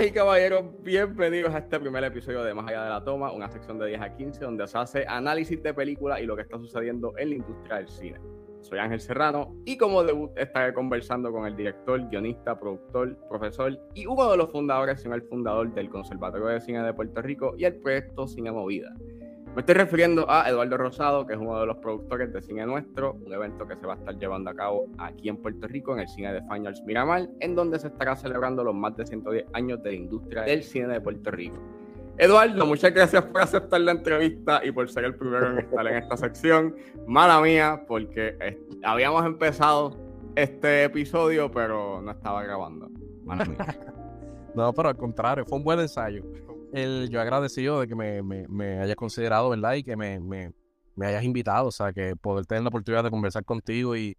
Damas y caballeros, bienvenidos a este primer episodio de Más Allá de la Toma, una sección de 10 a 15 donde se hace análisis de películas y lo que está sucediendo en la industria del cine. Soy Ángel Serrano y como debut estaré conversando con el director, guionista, productor, profesor y uno de los fundadores, sino el fundador del Conservatorio de Cine de Puerto Rico y el proyecto Cine Movida. Me estoy refiriendo a Eduardo Rosado, que es uno de los productores de Cine Nuestro, un evento que se va a estar llevando a cabo aquí en Puerto Rico, en el Cine de Fine Miramar, en donde se estará celebrando los más de 110 años de la industria del cine de Puerto Rico. Eduardo, muchas gracias por aceptar la entrevista y por ser el primero en estar en esta sección. Mala mía, porque habíamos empezado este episodio, pero no estaba grabando. Mala mía. no, pero al contrario, fue un buen ensayo el, yo agradecido de que me, me, hayas considerado, ¿verdad? Y que me, me, hayas invitado, o sea, que poder tener la oportunidad de conversar contigo y,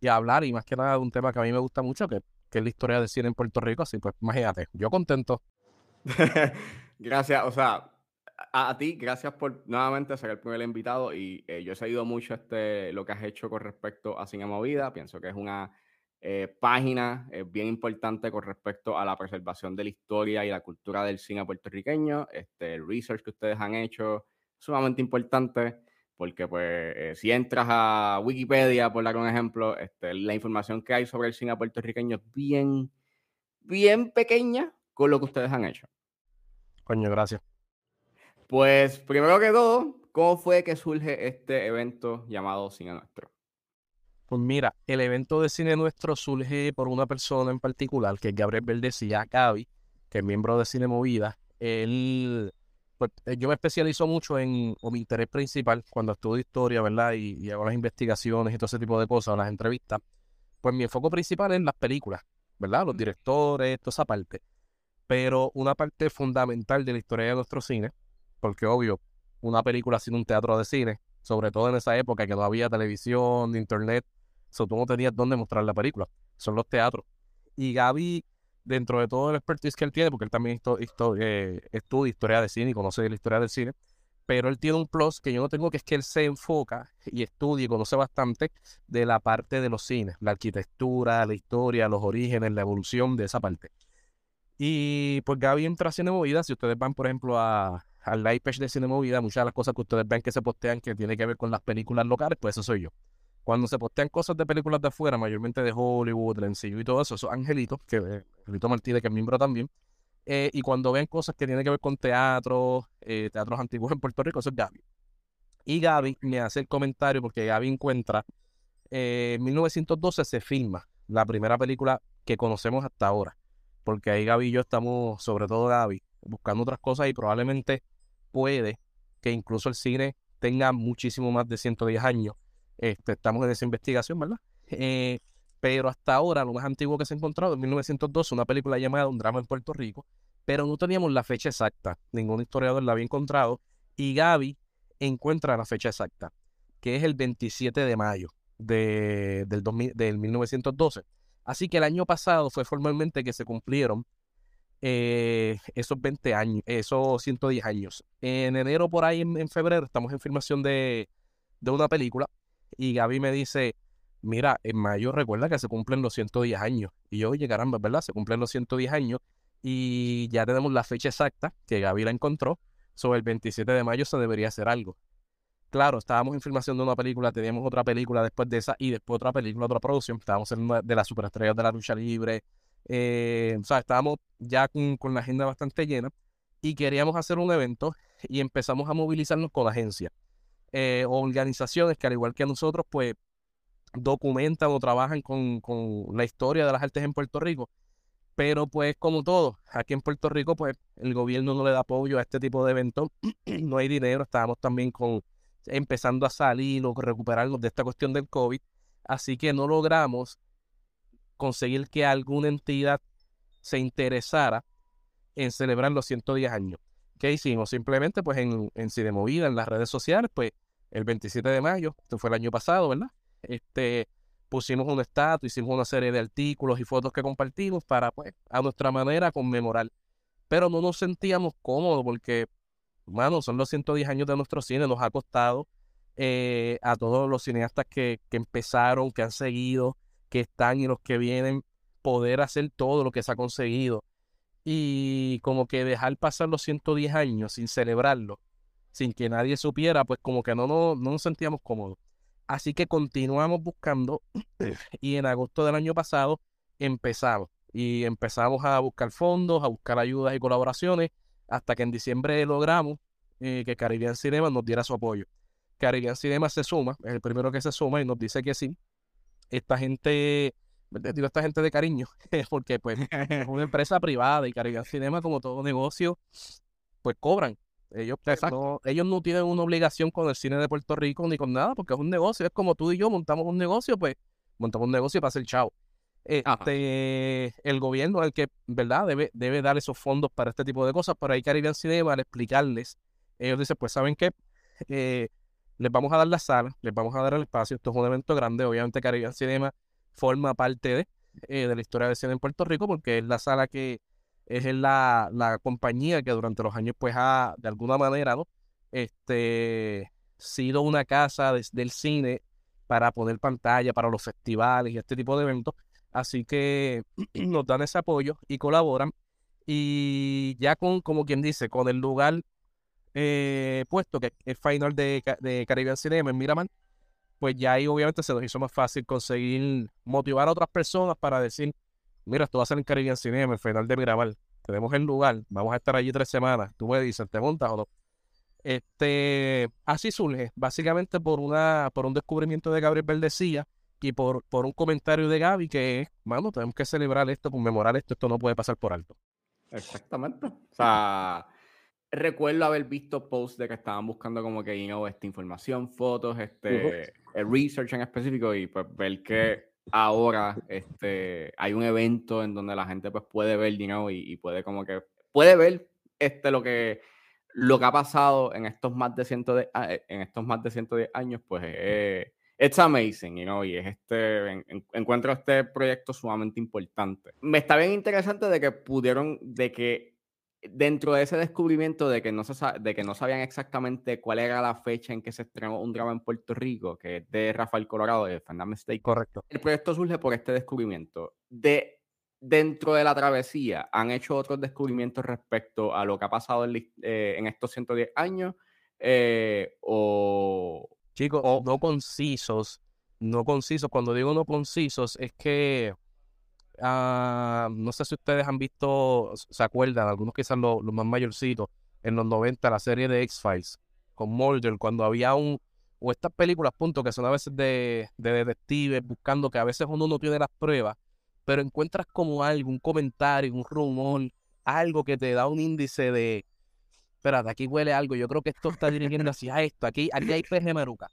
y hablar, y más que nada de un tema que a mí me gusta mucho, que, que es la historia de cine en Puerto Rico, así pues imagínate, yo contento. gracias, o sea, a, ti, gracias por nuevamente ser el primer invitado y eh, yo he seguido mucho este, lo que has hecho con respecto a Cine Movida, pienso que es una eh, página eh, bien importante con respecto a la preservación de la historia y la cultura del cine puertorriqueño. Este, el research que ustedes han hecho sumamente importante porque pues eh, si entras a Wikipedia, por dar un ejemplo, este, la información que hay sobre el cine puertorriqueño es bien, bien pequeña con lo que ustedes han hecho. Coño, gracias. Pues primero que todo, ¿cómo fue que surge este evento llamado Cine Nuestro? Pues mira, el evento de cine nuestro surge por una persona en particular, que es Gabriel Verdecía Gaby, que es miembro de Cine Movida. Él, pues, eh, yo me especializo mucho en, o mi interés principal, cuando estudio historia, ¿verdad? Y, hago las investigaciones y todo ese tipo de cosas, las entrevistas, pues mi enfoque principal es las películas, ¿verdad? Los directores, toda esa parte. Pero una parte fundamental de la historia de nuestro cine, porque obvio, una película sin un teatro de cine, sobre todo en esa época que no había televisión, internet, so, tú no tenías dónde mostrar la película, son los teatros. Y Gaby, dentro de todo el expertise que él tiene, porque él también eh, estudia historia de cine y conoce la historia del cine, pero él tiene un plus que yo no tengo, que es que él se enfoca y estudia y conoce bastante de la parte de los cines, la arquitectura, la historia, los orígenes, la evolución de esa parte. Y pues Gaby entra a Cine Movida, si ustedes van, por ejemplo, a, al live page de Cine Movida, muchas de las cosas que ustedes ven que se postean que tiene que ver con las películas locales, pues eso soy yo. Cuando se postean cosas de películas de afuera, mayormente de Hollywood, del MCU y todo eso, esos angelitos, que eh, Angelito Martínez, que es miembro también, eh, y cuando ven cosas que tienen que ver con teatro, eh, teatros antiguos en Puerto Rico, eso es Gaby. Y Gaby me hace el comentario porque Gaby encuentra, en 1912 se filma la primera película que conocemos hasta ahora, porque ahí Gaby y yo estamos, sobre todo Gaby, buscando otras cosas y probablemente puede que incluso el cine tenga muchísimo más de 110 años. Este, estamos en esa investigación, ¿verdad? Eh, pero hasta ahora lo más antiguo que se ha encontrado en 1912, una película llamada Un drama en Puerto Rico, pero no teníamos la fecha exacta, ningún historiador la había encontrado, y Gaby encuentra la fecha exacta, que es el 27 de mayo de, del, del 1912. Así que el año pasado fue formalmente que se cumplieron eh, esos 20 años, esos 110 años. En enero, por ahí, en, febrero, estamos en filmación de, una película y Gaby me dice, mira, en mayo recuerda que se cumplen los 110 años. Y yo, oye, caramba, ¿verdad? Se cumplen los 110 años y ya tenemos la fecha exacta que Gaby la encontró. Sobre el 27 de mayo se debería hacer algo. Claro, estábamos en filmación de una película, teníamos otra película después de esa y después otra película, otra producción. Estábamos en una de las superestrellas de la lucha libre, eh, o sea, estábamos ya con, la agenda bastante llena y queríamos hacer un evento y empezamos a movilizarnos con agencias, eh, organizaciones que al igual que nosotros, pues documentan o trabajan con, la historia de las artes en Puerto Rico. Pero pues como todo, aquí en Puerto Rico, pues el gobierno no le da apoyo a este tipo de eventos, no hay dinero, estábamos también con empezando a salir o recuperarnos de esta cuestión del COVID, así que no logramos conseguir que alguna entidad se interesara en celebrar los 110 años. ¿Qué hicimos? Simplemente, pues en, en Movida, en las redes sociales, pues el 27 de mayo, esto fue el año pasado, ¿verdad? Este, pusimos un estatus, hicimos una serie de artículos y fotos que compartimos para, pues, a nuestra manera conmemorar. Pero no nos sentíamos cómodos porque, bueno, son los 110 años de nuestro cine, nos ha costado eh, a todos los cineastas que, que empezaron, que han seguido, que están y los que vienen, poder hacer todo lo que se ha conseguido. y como que dejar pasar los 110 años sin celebrarlo, sin que nadie supiera, pues como que no, no, no nos sentíamos cómodos. Así que continuamos buscando y en agosto del año pasado empezamos y empezamos a buscar fondos, a buscar ayudas y colaboraciones hasta que en diciembre logramos eh, que Caribbean Cinema nos diera su apoyo. Caribbean Cinema se suma, es el primero que se suma y nos dice que sí. Esta gente, digo esta gente de cariño, porque pues es una empresa privada y Caribbean Cinema como todo negocio, pues cobran. Ellos, pues, no, ellos no tienen una obligación con el cine de Puerto Rico ni con nada, porque es un negocio. Es como tú y yo montamos un negocio, pues montamos un negocio para hacer chao. Este, el gobierno el que, ¿verdad? Debe, debe dar esos fondos para este tipo de cosas. Por ahí Caribbean Cinema, al explicarles, ellos dicen, pues, ¿saben qué? Eh, les vamos a dar la sala, les vamos a dar el espacio. Esto es un evento grande. Obviamente, Caribbean Cinema forma parte de, eh, de la historia del cine en Puerto Rico porque es la sala que es la, la compañía que durante los años, pues, ha, de alguna manera, ¿no? Este, sido una casa del cine para poner pantalla para los festivales y este tipo de eventos. Así que nos dan ese apoyo y colaboran. Y ya con, como quien dice, con el lugar eh, puesto, que es final de, de Caribbean Cinema en Miramar, pues ya ahí obviamente se nos hizo más fácil conseguir motivar a otras personas para decir, mira, esto va a ser en Caribbean Cinema, el final de Miramar. Tenemos el lugar, vamos a estar allí tres semanas. Tú me dices, ¿te montas o no? Este, así surge, básicamente por una, por un descubrimiento de Gabriel Verdecía y por, por un comentario de Gaby que es, mano, tenemos que celebrar esto, conmemorar esto, esto no puede pasar por alto. Exactamente. O sea, recuerdo haber visto posts de que estaban buscando como que, you esta información, fotos, este, el research en específico y pues ver que ahora este, hay un evento en donde la gente pues puede ver, you y, puede como que, puede ver este, lo que lo que ha pasado en estos más de, ciento de, ah, en estos más de 110 años, pues es it's amazing, you know, y es este, encuentro este proyecto sumamente importante. Me está bien interesante de que pudieron, de que dentro de ese descubrimiento de que no, se, de que no sabían exactamente cuál era la fecha en que se estrenó un drama en Puerto Rico, que es de Rafael Colorado, de Fernando Mistake. Correcto. El proyecto surge por este descubrimiento. De, dentro de la travesía, ¿han hecho otros descubrimientos respecto a lo que ha pasado en, eh, en estos 110 años? Eh, o, Chicos, no concisos, no concisos. Cuando digo no concisos, es que ah, no sé si ustedes han visto, se acuerdan, algunos quizás los, más mayorcitos, en los 90, la serie de X-Files con Mulder, cuando había un, o estas películas, punto, que son a veces de, de detectives, buscando que a veces uno no tiene las pruebas, pero encuentras como algo, un comentario, un rumor, algo que te da un índice de, espérate, aquí huele algo, yo creo que esto está dirigiendo hacia esto, aquí, aquí hay pez de maruca.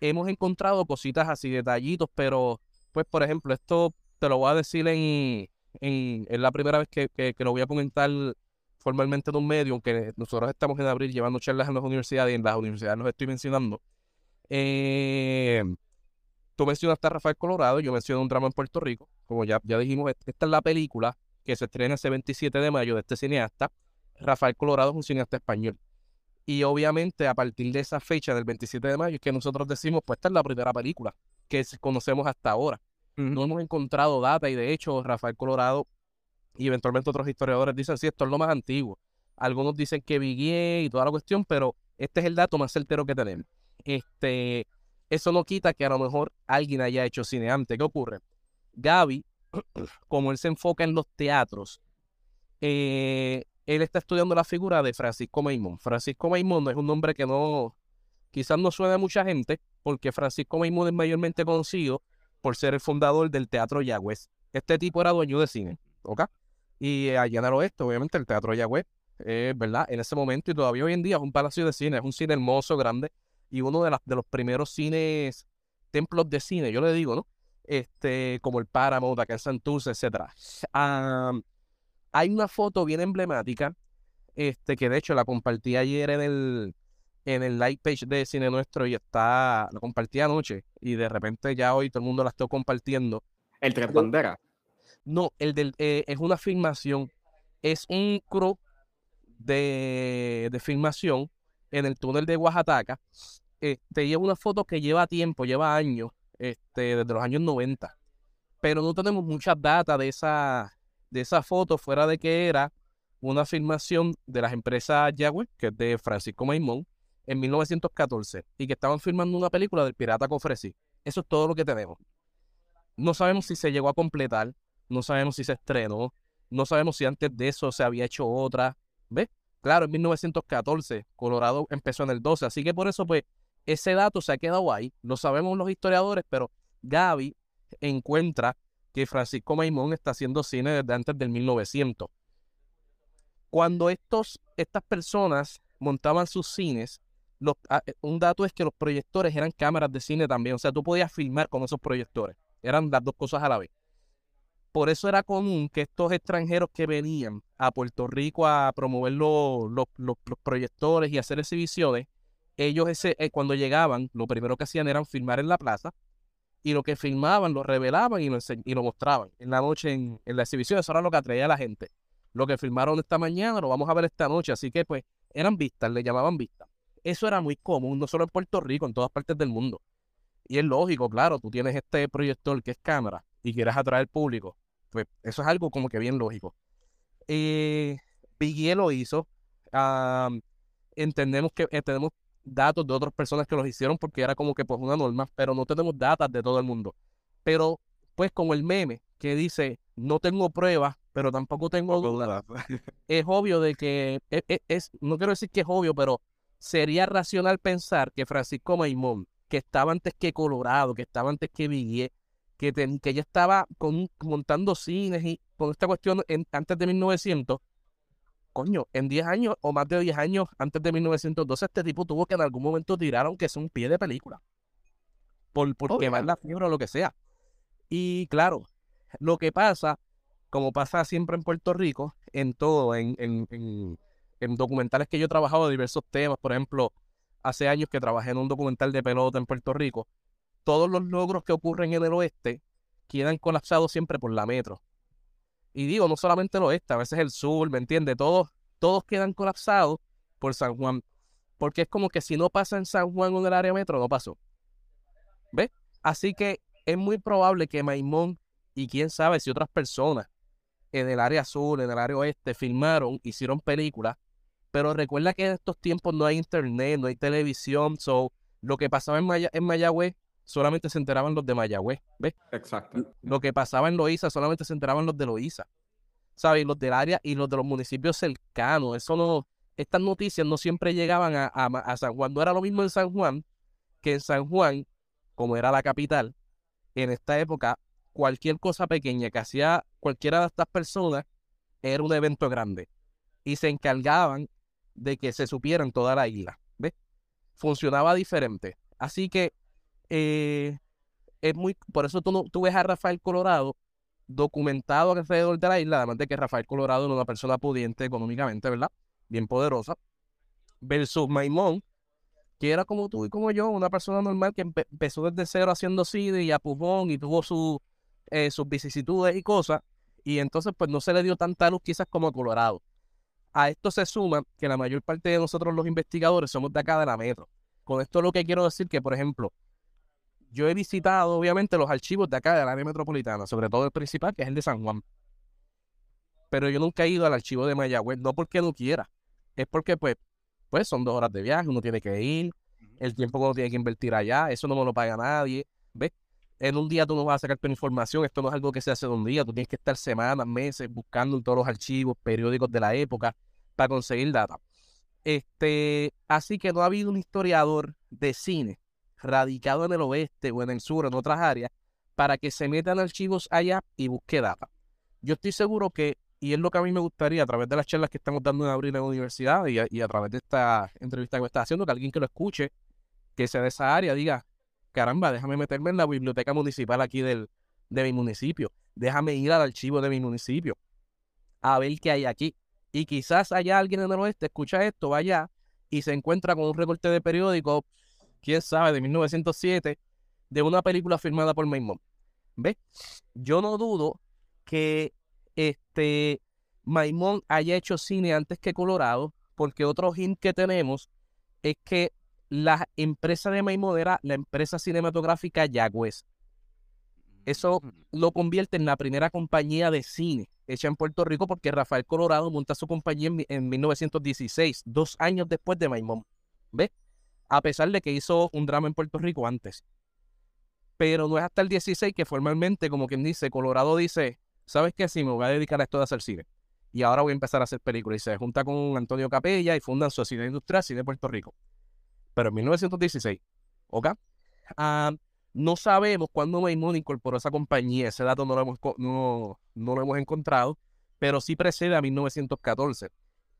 Hemos encontrado cositas así, detallitos, pero, pues, por ejemplo, esto te lo voy a decir en, en, la primera vez que, que, lo voy a comentar formalmente en un medio, aunque nosotros estamos en abril llevando charlas en las universidades y en las universidades los estoy mencionando. Eh, tú mencionaste a Rafael Colorado, yo menciono un drama en Puerto Rico, como ya, ya dijimos, esta es la película que se estrena ese 27 de mayo de este cineasta. Rafael Colorado es un cineasta español. Y obviamente a partir de esa fecha del 27 de mayo es que nosotros decimos, pues esta es la primera película que conocemos hasta ahora. No hemos encontrado data y de hecho Rafael Colorado y eventualmente otros historiadores dicen, sí, esto es lo más antiguo. Algunos dicen que Viguier y toda la cuestión, pero este es el dato más certero que tenemos. Este, eso no quita que a lo mejor alguien haya hecho cine antes. ¿Qué ocurre? Gaby, como él se enfoca en los teatros, eh, él está estudiando la figura de Francisco Maimón. Francisco Maimón es un nombre que no, quizás no suena a mucha gente, porque Francisco Maimón es mayormente conocido por ser el fundador del Teatro Yagüez. Este tipo era dueño de cine, ¿ok? Y allá en el oeste, obviamente, el Teatro Yagüez, es ¿verdad? En ese momento y todavía hoy en día es un palacio de cine, es un cine hermoso, grande, y uno de, las, los primeros cines, templos de cine, yo le digo, ¿no? Este, como el Paramount, acá en Santurce, etc. Hay una foto bien emblemática, este, que de hecho la compartí ayer en el, en el live page de Cine Nuestro y está, la compartí anoche y de repente ya hoy todo el mundo la está compartiendo. ¿El Tres Banderas? No, el del, eh, es una filmación, es un crew de, de filmación en el túnel de Oaxaca. Este, es una foto que lleva tiempo, lleva años, este, desde los años 90. Pero no tenemos muchas datas de esa, de esa foto, fuera de que era una filmación de las empresas Yahweh, que es de Francisco Maimón, en 1914, y que estaban filmando una película del pirata Cofresí. Eso es todo lo que tenemos. No sabemos si se llegó a completar, no sabemos si se estrenó, no sabemos si antes de eso se había hecho otra. ¿Ves? Claro, en 1914, Colorado empezó en el 12, así que por eso, pues, ese dato se ha quedado ahí. Lo sabemos los historiadores, pero Gaby encuentra que Francisco Maimón está haciendo cine desde antes del 1900. Cuando estos, estas personas montaban sus cines, ah, eh, un dato es que los proyectores eran cámaras de cine también, o sea, tú podías filmar con esos proyectores, eran las dos cosas a la vez. Por eso era común que estos extranjeros que venían a Puerto Rico a promover los, los, proyectores y hacer exhibiciones, ellos ese, eh, cuando llegaban, lo primero que hacían era filmar en la plaza y lo que filmaban lo revelaban y lo, y lo mostraban en la noche en, la exhibición. Eso era lo que atraía a la gente. Lo que filmaron esta mañana lo vamos a ver esta noche. Así que pues eran vistas, le llamaban vistas. Eso era muy común, no solo en Puerto Rico, en todas partes del mundo. Y es lógico, claro, tú tienes este proyector que es cámara y quieres atraer público. Pues eso es algo como que bien lógico. Eh, lo hizo. entendemos que eh, tenemos datos de otras personas que los hicieron porque era como que pues una norma, pero no tenemos datos de todo el mundo. Pero pues como el meme que dice, no tengo pruebas, pero tampoco tengo dudas, es obvio de que, e, e, es, no quiero decir que es obvio, pero sería racional pensar que Francisco Maimón, que estaba antes que Colorado, que estaba antes que Viguier, que, que ya estaba con, montando cines y con esta cuestión en, antes de 1900, coño, en 10 años o más de 10 años antes de 1912, este tipo tuvo que en algún momento tirar, aunque sea un pie de película. Por, por quemar la fibra o lo que sea. Y claro, lo que pasa, como pasa siempre en Puerto Rico, en todo, en, en, en, documentales que yo he trabajado de diversos temas, por ejemplo, hace años que trabajé en un documental de pelota en Puerto Rico, todos los logros que ocurren en el oeste quedan colapsados siempre por la metro. Y digo, no solamente el oeste, a veces el sur, ¿me entiendes? Todos, todos quedan colapsados por San Juan. Porque es como que si no pasa en San Juan o en el área metro, no pasó. ¿Ves? Así que es muy probable que Maimón y quién sabe si otras personas en el área sur, en el área oeste, filmaron, hicieron películas. Pero recuerda que en estos tiempos no hay internet, no hay televisión. So, lo que pasaba en, Maya, en Mayagüez solamente se enteraban los de Mayagüez, ¿ves? Exacto. Lo que pasaba en Loíza solamente se enteraban los de Loíza, ¿sabes? Los del área y los de los municipios cercanos. Eso no, estas noticias no siempre llegaban a, a, San Juan. No era lo mismo en San Juan que en San Juan, como era la capital, en esta época, cualquier cosa pequeña que hacía cualquiera de estas personas era un evento grande. Y se encargaban de que se supieran toda la isla. ¿Ves? Funcionaba diferente. Así que eh, es muy, por eso tú, tú ves a Rafael Colorado documentado alrededor de la isla, además de que Rafael Colorado era una persona pudiente económicamente, ¿verdad? Bien poderosa, versus Maimón, que era como tú y como yo, una persona normal que empezó desde cero haciendo cine y a pujón y tuvo su, eh, sus vicisitudes y cosas, y entonces pues no se le dio tanta luz quizás como a Colorado. A esto se suma que la mayor parte de nosotros los investigadores somos de acá de la metro. Con esto lo que quiero decir que, por ejemplo, yo he visitado, obviamente, los archivos de acá, del área metropolitana, sobre todo el principal, que es el de San Juan. Pero yo nunca he ido al archivo de Mayagüez, no porque no quiera, es porque, pues, pues son dos horas de viaje, uno tiene que ir, el tiempo que uno tiene que invertir allá, eso no me lo paga nadie, ¿ves? En un día tú no vas a sacar tu información, esto no es algo que se hace de un día, tú tienes que estar semanas, meses buscando en todos los archivos, periódicos de la época para conseguir data. Este, así que no ha habido un historiador de cine radicado en el oeste o en el sur, en otras áreas, para que se metan archivos allá y busque data. Yo estoy seguro que, y es lo que a mí me gustaría a través de las charlas que estamos dando en abril en la universidad y a, través de esta entrevista que me está haciendo, que alguien que lo escuche, que sea de esa área, diga, caramba, déjame meterme en la biblioteca municipal aquí del, de mi municipio, déjame ir al archivo de mi municipio, a ver qué hay aquí. Y quizás haya alguien en el oeste, escucha esto, vaya y se encuentra con un recorte de periódico quién sabe, de 1907, de una película filmada por Maimón. ¿Ves? Yo no dudo que este Maimón haya hecho cine antes que Colorado, porque otro hint que tenemos es que la empresa de Maimón era la empresa cinematográfica Yagüez. Eso mm. lo convierte en la primera compañía de cine hecha en Puerto Rico porque Rafael Colorado monta su compañía en, 1916, dos años después de Maimón. ¿Ves? A pesar de que hizo un drama en Puerto Rico antes. Pero no es hasta el 16 que formalmente, como quien dice, Colorado dice, ¿sabes qué? Sí, me voy a dedicar a esto de hacer cine. Y ahora voy a empezar a hacer películas. Y se junta con Antonio Capella y fundan Sociedad Industrial Cine de Puerto Rico. Pero en 1916, ¿ok? Ah, no sabemos cuándo Maimón incorporó esa compañía. Ese dato no lo hemos, no, no lo hemos encontrado, pero sí precede a 1914.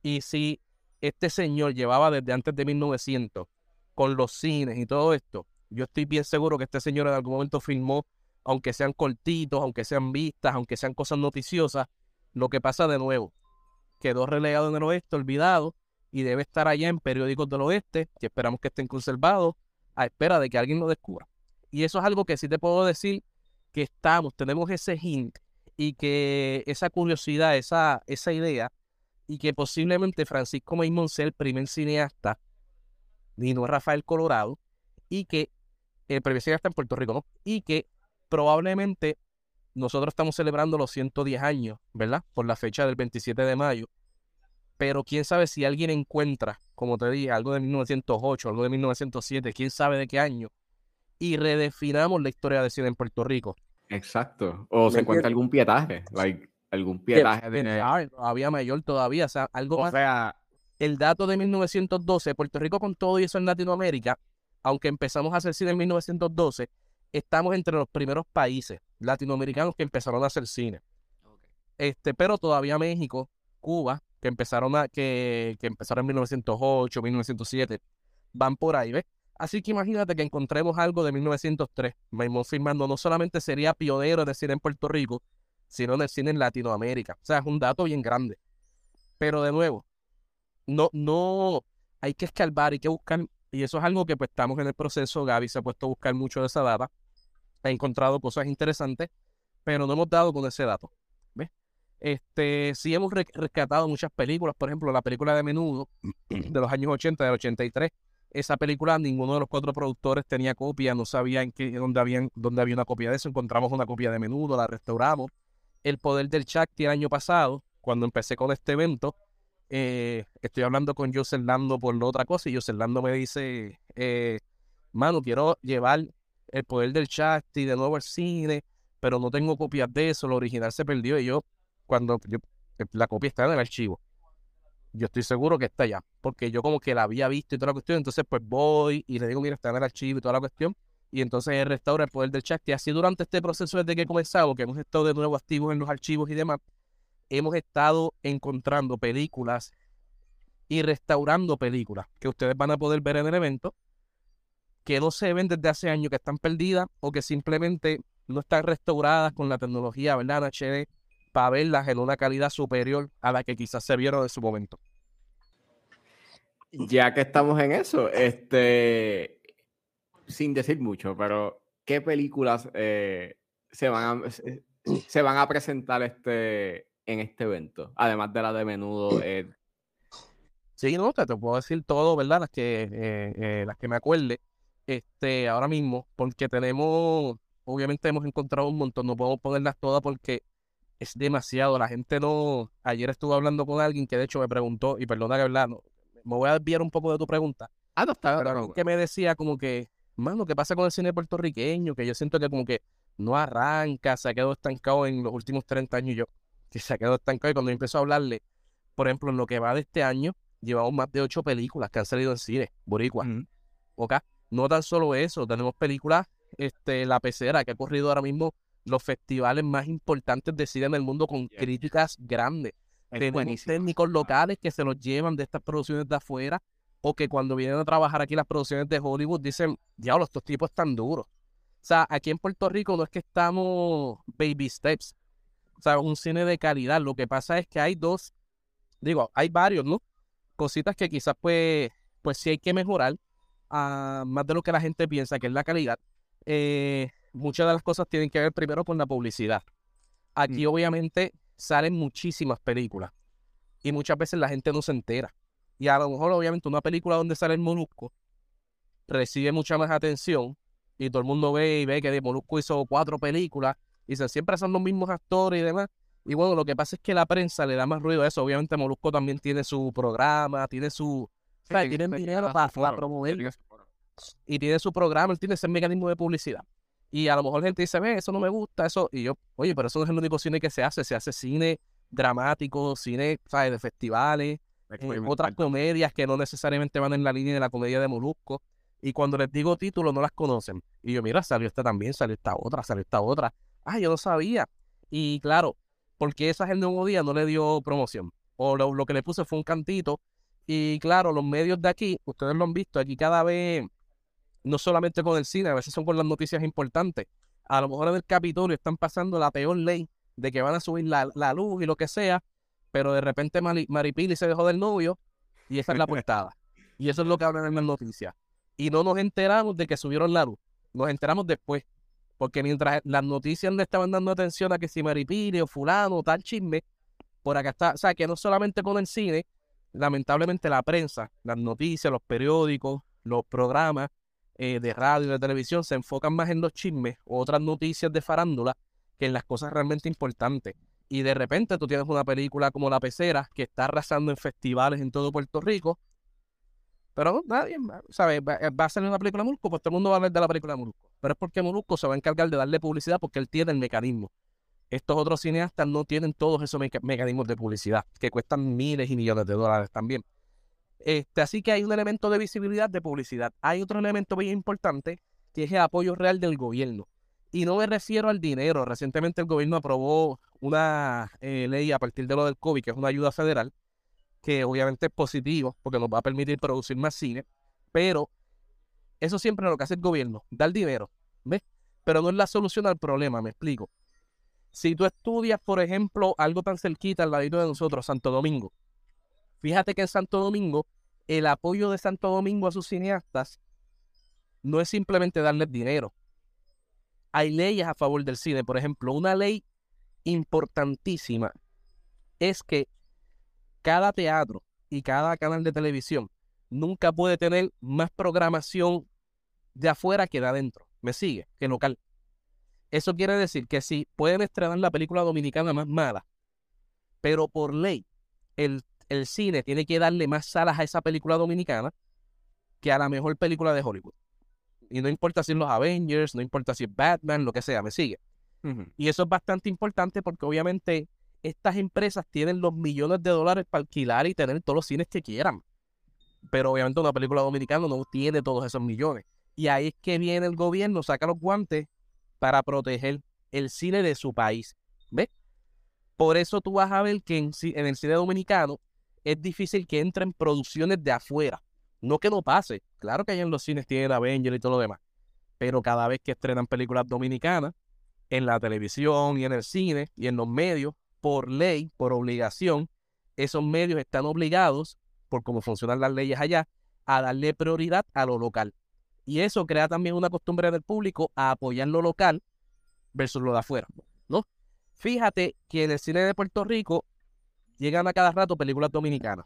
Y si este señor llevaba desde antes de 1900 con los cines y todo esto, yo estoy bien seguro que este señor en algún momento filmó, aunque sean cortitos, aunque sean vistas, aunque sean cosas noticiosas, lo que pasa de nuevo. Quedó relegado en el oeste, olvidado, y debe estar allá en periódicos del oeste, que esperamos que estén conservados, a espera de que alguien lo descubra. Y eso es algo que sí te puedo decir que estamos, tenemos ese hint y que esa curiosidad, esa, esa idea, y que posiblemente Francisco Maimón sea el primer cineasta, y no Rafael Colorado, y que el primer cineasta en Puerto Rico. Y que probablemente nosotros estamos celebrando los 110 años, ¿verdad? Por la fecha del 27 de mayo. Pero quién sabe si alguien encuentra, como te dije, algo de 1908, algo de 1907, quién sabe de qué año, y redefinamos la historia de cine en Puerto Rico. Exacto. O se encuentra algún pietaje, algún pietaje de... había mayor todavía, o sea, algo o Sea... El dato de 1912, Puerto Rico con todo y eso en Latinoamérica, aunque empezamos a hacer cine en 1912, estamos entre los primeros países latinoamericanos que empezaron a hacer cine. Este, pero todavía México, Cuba, que empezaron a, que, que empezaron en 1908, 1907, van por ahí, ¿ves? Así que imagínate que encontremos algo de 1903. Maimón firmando no solamente sería pionero de cine en Puerto Rico, sino en el cine en Latinoamérica. O sea, es un dato bien grande. Pero de nuevo, no, no, hay que escarbar, hay que buscar, y eso es algo que pues estamos en el proceso. Gaby se ha puesto a buscar mucho de esa data ha encontrado cosas interesantes, pero no hemos dado con ese dato. Este, sí hemos rescatado muchas películas, por ejemplo, la película de Menudo de los años 80, del 83. Esa película ninguno de los cuatro productores tenía copia, no sabía en dónde, habían, dónde había una copia de eso. Encontramos una copia de Menudo, la restauramos. El Poder del Chacti el año pasado, cuando empecé con este evento, eh, estoy hablando con José Lando por otra cosa y José Lando me dice, eh, mano, quiero llevar el poder del chat y de nuevo el cine, pero no tengo copias de eso, lo original se perdió y yo, cuando eh, la copia está en el archivo, yo estoy seguro que está allá, porque yo como que la había visto y toda la cuestión, entonces pues voy y le digo, mira, está en el archivo y toda la cuestión, y entonces él restaura el poder del chat, y así durante este proceso desde que comenzamos, que hemos estado de nuevo activos en los archivos y demás, hemos estado encontrando películas y restaurando películas que ustedes van a poder ver en el evento que no se ven desde hace años, que están perdidas o que simplemente no están restauradas con la tecnología, ¿verdad? HD, para verlas en una calidad superior a la que quizás se vieron en su momento. Ya que estamos en eso, este, sin decir mucho, pero ¿qué películas eh, se, van a, se van a presentar este, en este evento? Además de la de menudo. Eh... Sí, no, te, puedo decir todo, ¿verdad? Las que, eh, eh, las que me acuerde este, ahora mismo, porque tenemos, obviamente hemos encontrado un montón, no podemos ponerlas todas porque es demasiado. La gente no. Ayer estuve hablando con alguien que de hecho me preguntó, y perdona que hablar, me voy a desviar un poco de tu pregunta. Ah, no está. Pero que me decía como que, mano, ¿qué pasa con el cine puertorriqueño? Que yo siento que como que no arranca, se ha quedado estancado en los últimos 30 años. yo, que se ha quedado estancado. Y cuando empezó a hablarle, por ejemplo, en lo que va de este año, llevamos más de ocho películas que han salido en cine, Boricua. ¿Ok? No tan solo eso, tenemos películas, este, La Pecera, que ha corrido ahora mismo los festivales más importantes de cine en el mundo con críticas grandes. tenemos técnicos locales que se los llevan de estas producciones de afuera o que cuando vienen a trabajar aquí las producciones de Hollywood dicen, diablo, estos tipos están duros. O sea, aquí en Puerto Rico no es que estamos baby steps. O sea, un cine de calidad. Lo que pasa es que hay dos, digo, hay varios, ¿no? Cositas que quizás pues, pues sí hay que mejorar más de lo que la gente piensa, que es la calidad, eh, muchas de las cosas tienen que ver primero con la publicidad. Aquí mm. obviamente salen muchísimas películas y muchas veces la gente no se entera. Y a lo mejor obviamente una película donde sale el Molusco recibe mucha más atención y todo el mundo ve y ve que de Molusco hizo cuatro películas y se, siempre son los mismos actores y demás. Y bueno, lo que pasa es que la prensa le da más ruido a eso. Obviamente Molusco también tiene su programa, tiene su... o sea, tienen dinero para, para promover y tiene su programa, él tiene ese mecanismo de publicidad. Y a lo mejor gente dice, ve, eso no me gusta, eso. Y yo, oye, pero eso no es el único cine que se hace. Se hace cine dramático, cine, ¿sabes? De festivales, eh, otras comedias que no necesariamente van en la línea de la comedia de Molusco. Y cuando les digo títulos, no las conocen. Y yo, mira, salió esta también, salió esta otra, salió esta otra. Ah, yo no sabía. Y claro, porque esa es el nuevo día, no le dio promoción. O lo, lo que le puse fue un cantito. Y claro, los medios de aquí, ustedes lo han visto, aquí cada vez no solamente con el cine, a veces son con las noticias importantes. A lo mejor en el Capitolio están pasando la peor ley de que van a subir la, luz y lo que sea, pero de repente Maripili se dejó del novio y esa es la portada. Y eso es lo que hablan en las noticias. Y no nos enteramos de que subieron la luz. Nos enteramos después. Porque mientras las noticias le estaban dando atención a que si Maripili o fulano, tal chisme, por acá está, o sea, que no solamente con el cine, lamentablemente la prensa, las noticias, los periódicos, los programas, eh, de radio y de televisión se enfocan más en los chismes o otras noticias de farándula que en las cosas realmente importantes. Y de repente tú tienes una película como La Pecera que está arrasando en festivales en todo Puerto Rico. Pero nadie, ¿sabes? Va, a salir una película de Molusco, pues todo el mundo va a hablar de la película de Molusco. Pero es porque Molusco se va a encargar de darle publicidad porque él tiene el mecanismo. Estos otros cineastas no tienen todos esos mecanismos de publicidad, que cuestan miles y millones de dólares también. Este, así que hay un elemento de visibilidad, de publicidad. Hay otro elemento bien importante, que es el apoyo real del gobierno. Y no me refiero al dinero. Recientemente el gobierno aprobó una eh, ley a partir de lo del COVID, que es una ayuda federal, que obviamente es positivo, porque nos va a permitir producir más cine. Pero eso siempre es lo que hace el gobierno, dar dinero. ¿Ves? Pero no es la solución al problema, me explico. Si tú estudias, por ejemplo, algo tan cerquita al ladito de nosotros, Santo Domingo, Fíjate que en Santo Domingo, el apoyo de Santo Domingo a sus cineastas no es simplemente darles dinero. Hay leyes a favor del cine. Por ejemplo, una ley importantísima es que cada teatro y cada canal de televisión nunca puede tener más programación de afuera que de adentro. ¿Me sigue? Que local. Eso quiere decir que si pueden estrenar la película dominicana más mala, pero por ley el el cine tiene que darle más salas a esa película dominicana que a la mejor película de Hollywood. Y no importa si es los Avengers, no importa si es Batman, lo que sea, me sigue. Y eso es bastante importante porque obviamente estas empresas tienen los millones de dólares para alquilar y tener todos los cines que quieran. Pero obviamente una película dominicana no tiene todos esos millones. Y ahí es que viene el gobierno, saca los guantes para proteger el cine de su país. ¿Ves? Por eso tú vas a ver que en, en el cine dominicano es difícil que entren producciones de afuera. No que no pase. Claro que hay en los cines tienen Avengers y todo lo demás. Pero cada vez que estrenan películas dominicanas, en la televisión y en el cine y en los medios, por ley, por obligación, esos medios están obligados, por cómo funcionan las leyes allá, a darle prioridad a lo local. Y eso crea también una costumbre del público a apoyar lo local versus lo de afuera, ¿no? Fíjate que en el cine de Puerto Rico llegan a cada rato películas dominicanas.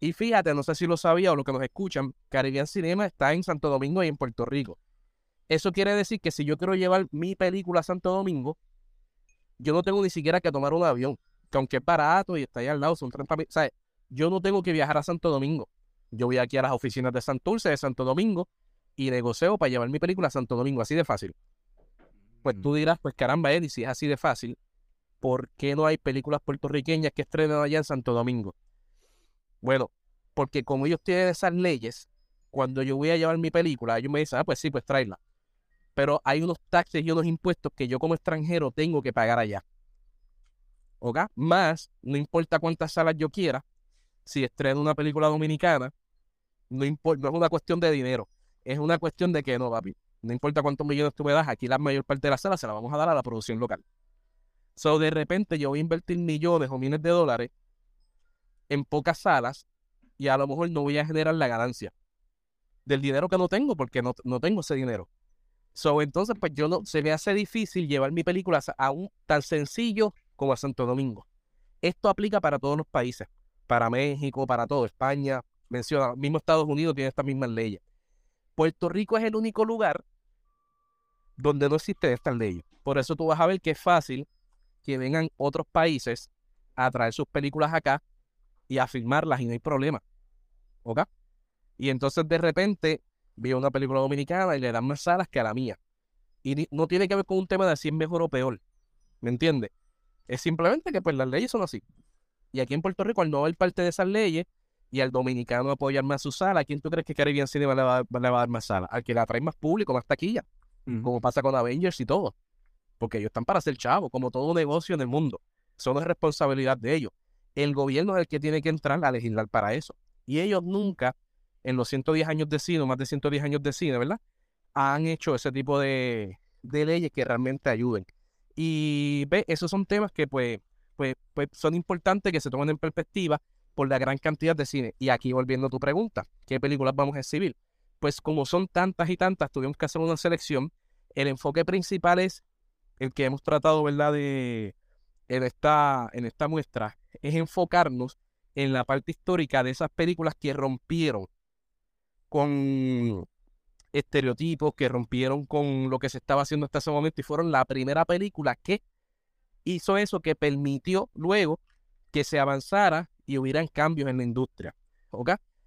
Y fíjate, no sé si lo sabía o lo que nos escuchan, Caribbean Cinema está en Santo Domingo y en Puerto Rico. Eso quiere decir que si yo quiero llevar mi película a Santo Domingo, yo no tengo ni siquiera que tomar un avión, que aunque es barato y está ahí al lado, son 30 mil. ¿sabes? Yo no tengo que viajar a Santo Domingo. Yo voy aquí a las oficinas de Santurce, de Santo Domingo, y negocio para llevar mi película a Santo Domingo, así de fácil. Pues tú mm. dirás, pues caramba, Eddie, si es así de fácil, ¿por qué no hay películas puertorriqueñas que estrenen allá en Santo Domingo? Bueno, porque como ellos tienen esas leyes, cuando yo voy a llevar mi película, ellos me dicen, ah, pues sí, pues tráela. Pero hay unos taxes y unos impuestos que yo como extranjero tengo que pagar allá. ¿Ok? Más, no importa cuántas salas yo quiera, si estreno una película dominicana, no, no es una cuestión de dinero, es una cuestión de que no, papi. No importa cuántos millones tú me das, aquí la mayor parte de las salas se la vamos a dar a la producción local. So, de repente yo voy a invertir millones o miles de dólares en pocas salas y a lo mejor no voy a generar la ganancia del dinero que no tengo porque no, no tengo ese dinero. So, entonces, pues yo no, se me hace difícil llevar mi película a un tan sencillo como a Santo Domingo. Esto aplica para todos los países, para México, para todo, España, menciona, mismo Estados Unidos tiene estas mismas leyes. Puerto Rico es el único lugar donde no existen estas leyes. Por eso tú vas a ver que es fácil que vengan otros países a traer sus películas acá y a filmarlas y no hay problema. ¿Ok? Y entonces de repente vi una película dominicana y le dan más salas que a la mía. Y no tiene que ver con un tema de si es mejor o peor. ¿Me entiendes? Es simplemente que pues las leyes son así. Y aquí en Puerto Rico, al no haber parte de esas leyes y al dominicano apoyar más su sala, ¿a quién tú crees que Caribbean Cinema le va, le va a dar más sala? Al que la trae más público, más taquilla. Como pasa con Avengers y todo. Porque ellos están para ser chavos, como todo negocio en el mundo. Eso es responsabilidad de ellos. El gobierno es el que tiene que entrar a legislar para eso. Y ellos nunca, en los 110 años de cine, más de 110 años de cine, ¿verdad? Han hecho ese tipo de, de leyes que realmente ayuden. Y ve, esos son temas que pues, pues, pues son importantes que se tomen en perspectiva por la gran cantidad de cine. Y aquí volviendo a tu pregunta, ¿qué películas vamos a exhibir? Pues como son tantas y tantas, tuvimos que hacer una selección. El enfoque principal es el que hemos tratado, ¿verdad? De, en, esta, en esta muestra, es enfocarnos en la parte histórica de esas películas que rompieron con estereotipos que rompieron con lo que se estaba haciendo hasta ese momento y fueron la primera película que hizo eso, que permitió luego que se avanzara y hubieran cambios en la industria.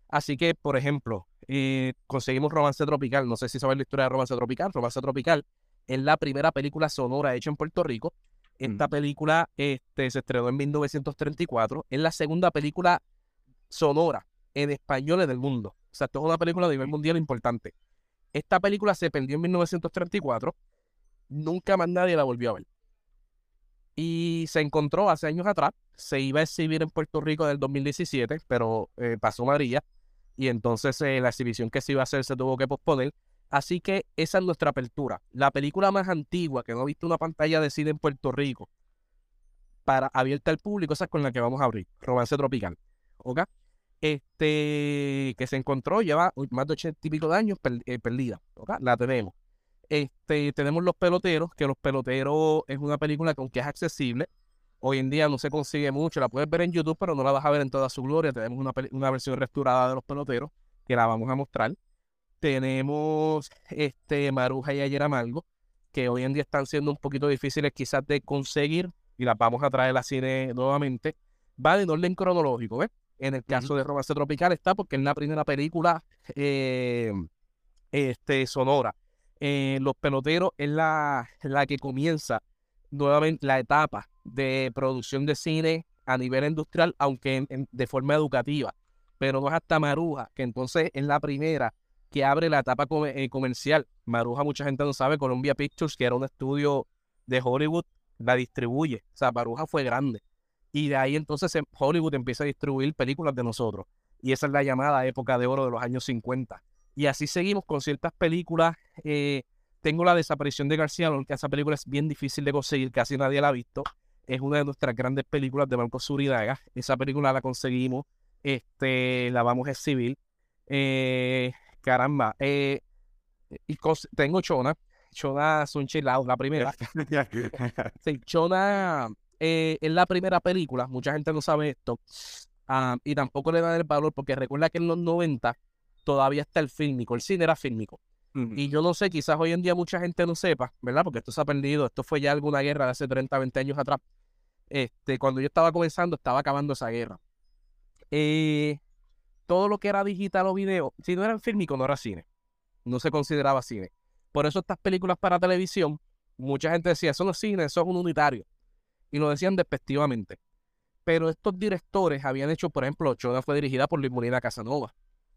Así que, por ejemplo, eh, conseguimos Romance Tropical. No sé si sabes la historia de Romance Tropical. Romance Tropical es la primera película sonora hecha en Puerto Rico. Esta mm. película este, se estrenó en 1934. Es la segunda película sonora en español en el mundo. O sea, esto es una película a nivel mundial importante. Esta película se perdió en 1934. Nunca más nadie la volvió a ver. Y se encontró hace años atrás. Se iba a exhibir en Puerto Rico en el 2017, pero eh, pasó María. Y entonces eh, la exhibición que se iba a hacer se tuvo que posponer. Así que esa es nuestra apertura. La película más antigua que no ha visto una pantalla de cine en Puerto Rico para abierta al público, esa es con la que vamos a abrir. Romance Tropical. ¿Ok? este, que se encontró, lleva más de ochenta y pico de años eh, perdida. La tenemos. Este, tenemos Los Peloteros, que Los Peloteros es una película que es accesible. Hoy en día no se consigue mucho, la puedes ver en YouTube, pero no la vas a ver en toda su gloria. Tenemos una, una versión restaurada de Los Peloteros, que la vamos a mostrar. Tenemos este, Maruja y Ayer Amargo, que hoy en día están siendo un poquito difíciles quizás de conseguir, y las vamos a traer a la cine nuevamente. Va en orden cronológico, ¿ves? En el caso de Romance Tropical está porque es la primera película eh, este, sonora. Eh, Los Peloteros es la, la que comienza nuevamente la etapa de producción de cine a nivel industrial, aunque de forma educativa. Pero no es hasta Maruja, que entonces es la primera que abre la etapa eh, comercial. Maruja, mucha gente no sabe, Columbia Pictures, que era un estudio de Hollywood, la distribuye. O sea, Maruja fue grande. Y de ahí entonces Hollywood empieza a distribuir películas de nosotros. Y esa es la llamada época de oro de los años 50. Y así seguimos con ciertas películas. Eh, tengo la desaparición de García que esa película es bien difícil de conseguir, casi nadie la ha visto. Es una de nuestras grandes películas de Marco Suridaga. Esa película la conseguimos, este, la vamos a exhibir. Eh, caramba. Eh, y tengo Chona. Chona la, la primera. sí, Chona eh, es la primera película, mucha gente no sabe esto, ah, y tampoco le dan el valor porque recuerda que en los 90 todavía está el fílmico, el cine era fílmico. Y yo no sé, quizás hoy en día mucha gente no sepa, ¿verdad? Porque esto se ha perdido, esto fue ya alguna guerra de hace 30, 20 años atrás. Este, cuando yo estaba comenzando, estaba acabando esa guerra. Eh, todo lo que era digital o video, si no era fílmico, no era cine. No se consideraba cine. Por eso estas películas para televisión, mucha gente decía, eso no es cine, eso es un unitario y lo decían despectivamente. Pero estos directores habían hecho, por ejemplo, Choda fue dirigida por Luis Molina Casanova,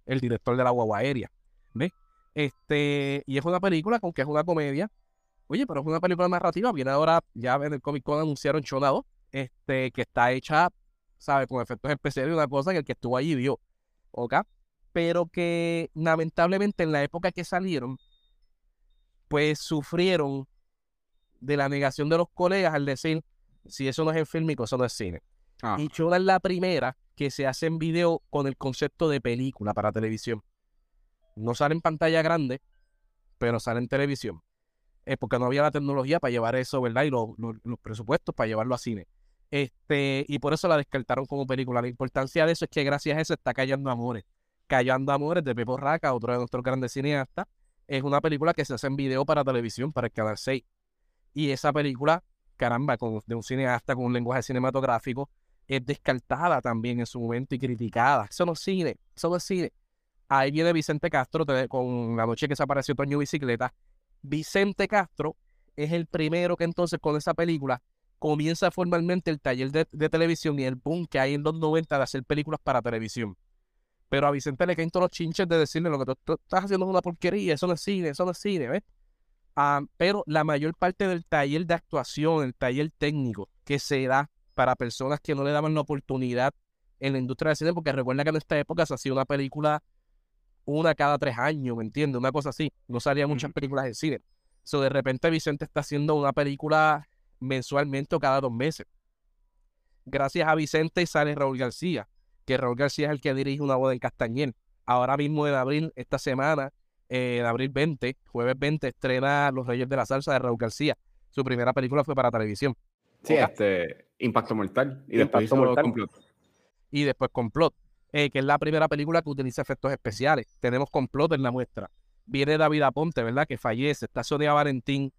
el director de la guagua aérea. ¿Ves? Este, y es una película con que es una comedia. Oye, pero es una película narrativa. Viene ahora, ya en el Comic Con anunciaron Chona este, que está hecha, ¿sabes? Con efectos especiales y una cosa que el que estuvo allí vio. ¿Ok? Pero que lamentablemente en la época que salieron, pues sufrieron de la negación de los colegas al decir, si eso no es en fílmico, eso no es cine. Ah. Y Choda es la primera que se hace en video con el concepto de película para televisión. No sale en pantalla grande, pero sale en televisión. Es porque no había la tecnología para llevar eso, ¿verdad? Y los, presupuestos para llevarlo a cine. Este, y por eso la descartaron como película. La importancia de eso es que gracias a eso está Callando Amores. Callando Amores de Pepo Raca, otro de nuestros grandes cineastas. Es una película que se hace en video para televisión, para el Canal 6. Y esa película caramba, con, de un cineasta con un lenguaje cinematográfico, es descartada también en su momento y criticada. Eso no es cine, eso no es cine. Ahí viene Vicente Castro con La noche que se apareció Toño Bicicleta. Vicente Castro es el primero que entonces con esa película comienza formalmente el taller de, televisión y el boom que hay en los 90 de hacer películas para televisión. Pero a Vicente le caen todos los chinches de decirle lo que tú, estás haciendo es una porquería, eso no es cine, eso no es cine, ¿ves? Ah, pero la mayor parte del taller de actuación, el taller técnico que se da para personas que no le daban la oportunidad en la industria del cine, porque recuerda que en esta época se hacía una película una cada tres años, ¿me entiendes? Una cosa así. No salían muchas películas de cine. So, de repente Vicente está haciendo una película mensualmente o cada dos meses. Gracias a Vicente sale Raúl García, que Raúl García es el que dirige una boda en Castañel. Ahora mismo en abril, esta semana, eh, en abril 20, jueves 20, estrena Los Reyes de la Salsa de Raúl García. Su primera película fue para televisión. Sí, este Impacto Mortal. Y después Complot. Y después Complot. Eh, que es la primera película que utiliza efectos especiales. Tenemos complot en la muestra. Viene David Aponte, ¿verdad? Que fallece. Está Sonia Valentín,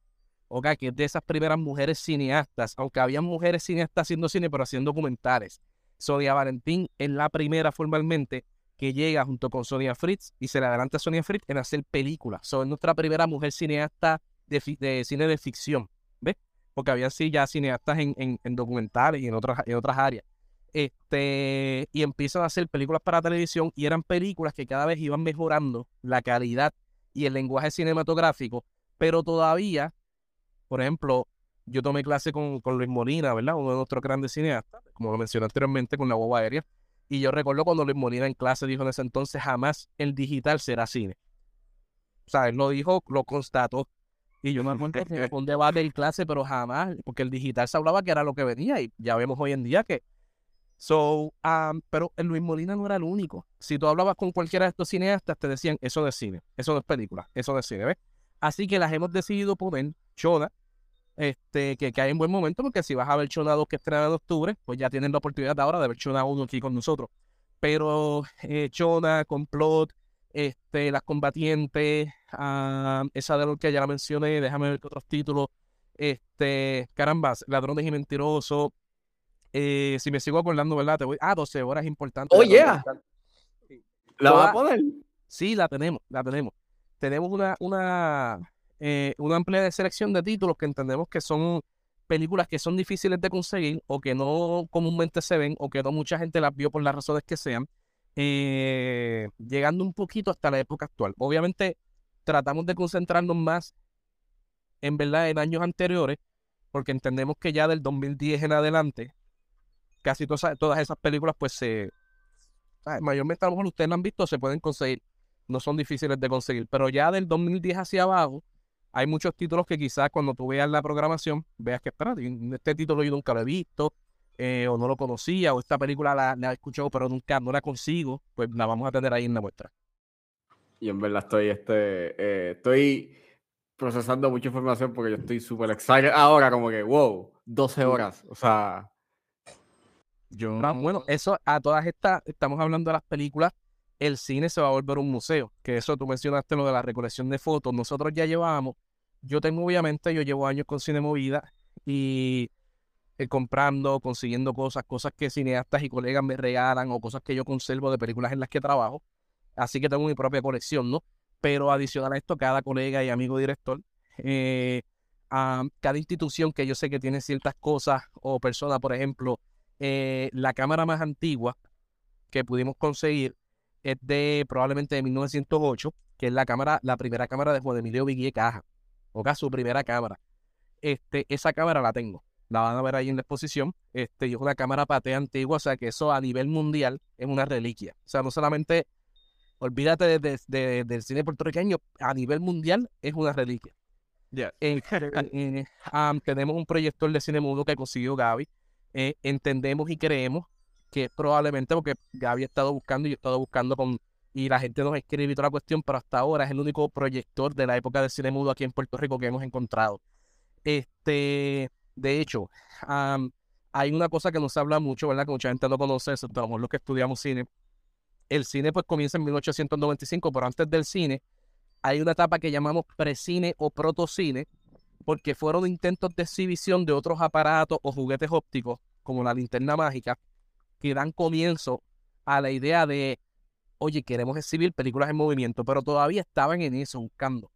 okay, que es de esas primeras mujeres cineastas, aunque había mujeres cineastas haciendo cine, pero haciendo documentales. Sonia Valentín es la primera formalmente que llega junto con Sonia Fritz y se le adelanta a Sonia Fritz en hacer películas. So, es nuestra primera mujer cineasta de, cine de ficción, ¿ves? Porque había sí ya cineastas en, en, documentales y en otras, en otras áreas este, y empiezan a hacer películas para televisión y eran películas que cada vez iban mejorando la calidad y el lenguaje cinematográfico, pero todavía, por ejemplo, yo tomé clase con, con Luis Molina, ¿verdad? Uno de nuestros grandes cineastas, como lo mencioné anteriormente, con la guagua aérea. Y yo recuerdo cuando Luis Molina en clase dijo en ese entonces, jamás el digital será cine. O sea, él lo dijo, lo constató. Y yo me acuerdo que fue un debate en clase, pero jamás, porque el digital se hablaba que era lo que venía y ya vemos hoy en día que So, um, pero Luis Molina no era el único. Si tú hablabas con cualquiera de estos cineastas, te decían, eso no es cine, eso no es película, eso no es cine, ¿ves? Así que las hemos decidido poner Chona, este, que cae en buen momento, porque si vas a ver Chona 2 que estrena en octubre, pues ya tienen la oportunidad ahora de ver Chona 1 aquí con nosotros. Pero eh, Chona, Complot, este, Las Combatientes, uh, esa de lo que ya la mencioné, déjame ver otros títulos, este, carambas, Ladrones y Mentirosos, eh, si me sigo acordando, ¿verdad? Te voy. Ah, 12 horas importante. Oh, yeah. ¿La vas a poner? Sí, la tenemos, la tenemos. Tenemos una, una, eh, una amplia selección de títulos que entendemos que son películas que son difíciles de conseguir o que no comúnmente se ven o que no mucha gente las vio por las razones que sean, eh, llegando un poquito hasta la época actual. Obviamente tratamos de concentrarnos más en verdad en años anteriores porque entendemos que ya del 2010 en adelante casi todas, todas esas películas, pues se. Mayormente a lo mejor ustedes no han visto, se pueden conseguir. No son difíciles de conseguir. Pero ya del 2010 hacia abajo, hay muchos títulos que quizás cuando tú veas la programación, veas que, espérate, este título yo nunca lo he visto, eh, o no lo conocía, o esta película la, la, he escuchado, pero nunca no la consigo, pues la vamos a tener ahí en la muestra. Y en verdad estoy, este, eh, estoy procesando mucha información porque yo estoy súper excited ahora, como que, wow, 12 horas, o sea, yo, bueno, eso a todas estas, estamos hablando de las películas, el cine se va a volver un museo, que eso tú mencionaste lo de la recolección de fotos, nosotros ya llevamos, yo tengo obviamente, yo llevo años con Cine Movida y eh, comprando, consiguiendo cosas, cosas que cineastas y colegas me regalan o cosas que yo conservo de películas en las que trabajo, así que tengo mi propia colección, ¿no? Pero adicional a esto, cada colega y amigo director, eh, a cada institución que yo sé que tiene ciertas cosas o personas, por ejemplo, eh, la cámara más antigua que pudimos conseguir es de probablemente de 1908, que es la cámara, la primera cámara de Juan Emilio Viguier Caja, o su primera cámara. Este, esa cámara la tengo, la van a ver ahí en la exposición. Este, y es una cámara patea antigua, o sea que eso a nivel mundial es una reliquia. O sea, no solamente, olvídate de, del cine puertorriqueño, a nivel mundial es una reliquia. ya ah, tenemos un proyector de cine mudo que consiguió Gaby, eh, entendemos y creemos que probablemente porque había estado buscando y yo he estado buscando con y la gente nos escribe y toda la cuestión, pero hasta ahora es el único proyector de la época del cine mudo aquí en Puerto Rico que hemos encontrado. Este, de hecho, hay una cosa que nos habla mucho, ¿verdad? Que mucha gente no conoce, estamos los que estudiamos cine. El cine pues comienza en 1895, pero antes del cine hay una etapa que llamamos precine o protocine, porque fueron intentos de exhibición de otros aparatos o juguetes ópticos, como la linterna mágica, que dan comienzo a la idea de, oye, queremos exhibir películas en movimiento, pero todavía estaban en eso, buscando.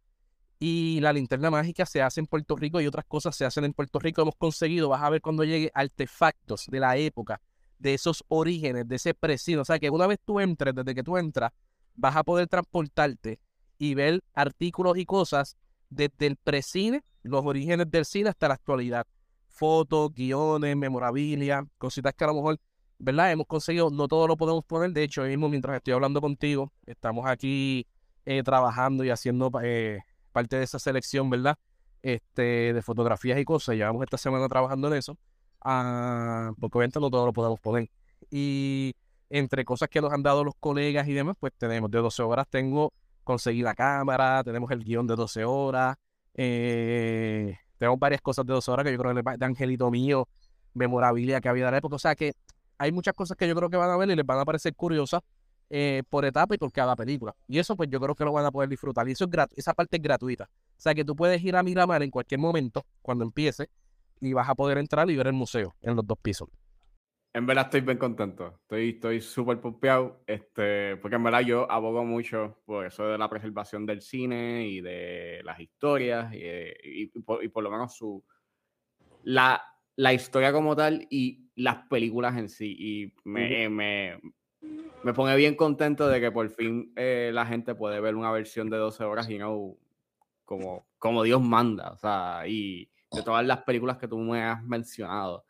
Y la linterna mágica se hace en Puerto Rico y otras cosas se hacen en Puerto Rico. Hemos conseguido, vas a ver cuando llegue, artefactos de la época, de esos orígenes, de ese presidio. O sea, que una vez tú entres, desde que tú entras, vas a poder transportarte y ver artículos y cosas desde el precine, los orígenes del cine hasta la actualidad. Fotos, guiones, memorabilia, cositas que a lo mejor, ¿verdad? Hemos conseguido, no todo lo podemos poner. De hecho, mismo mientras estoy hablando contigo, estamos aquí eh, trabajando y haciendo eh, parte de esa selección, ¿verdad? Este, de fotografías y cosas. Llevamos esta semana trabajando en eso. Ah, porque obviamente no todo lo podemos poner. Y entre cosas que nos han dado los colegas y demás, pues tenemos de 12 horas, tengo conseguir la cámara, tenemos el guion de 12 horas, eh, tenemos varias cosas de 12 horas que yo creo que de Angelito Mío, memorabilia que había de la época. O sea que hay muchas cosas que yo creo que van a ver y les van a parecer curiosas eh, por etapa y por cada película. Y eso pues yo creo que lo van a poder disfrutar. Y eso es esa parte es gratuita. O sea que tú puedes ir a Miramar en cualquier momento, cuando empiece, y vas a poder entrar y ver el museo en los dos pisos. En verdad estoy bien contento. Estoy estoy súper pompeado. Este, porque en verdad yo abogo mucho por eso de la preservación del cine y de las historias y, por, lo menos su la, la, historia como tal y las películas en sí. Y me, me, me pone bien contento de que por fin eh, la gente puede ver una versión de 12 horas y no como, como Dios manda, o sea, y de todas las películas que tú me has mencionado.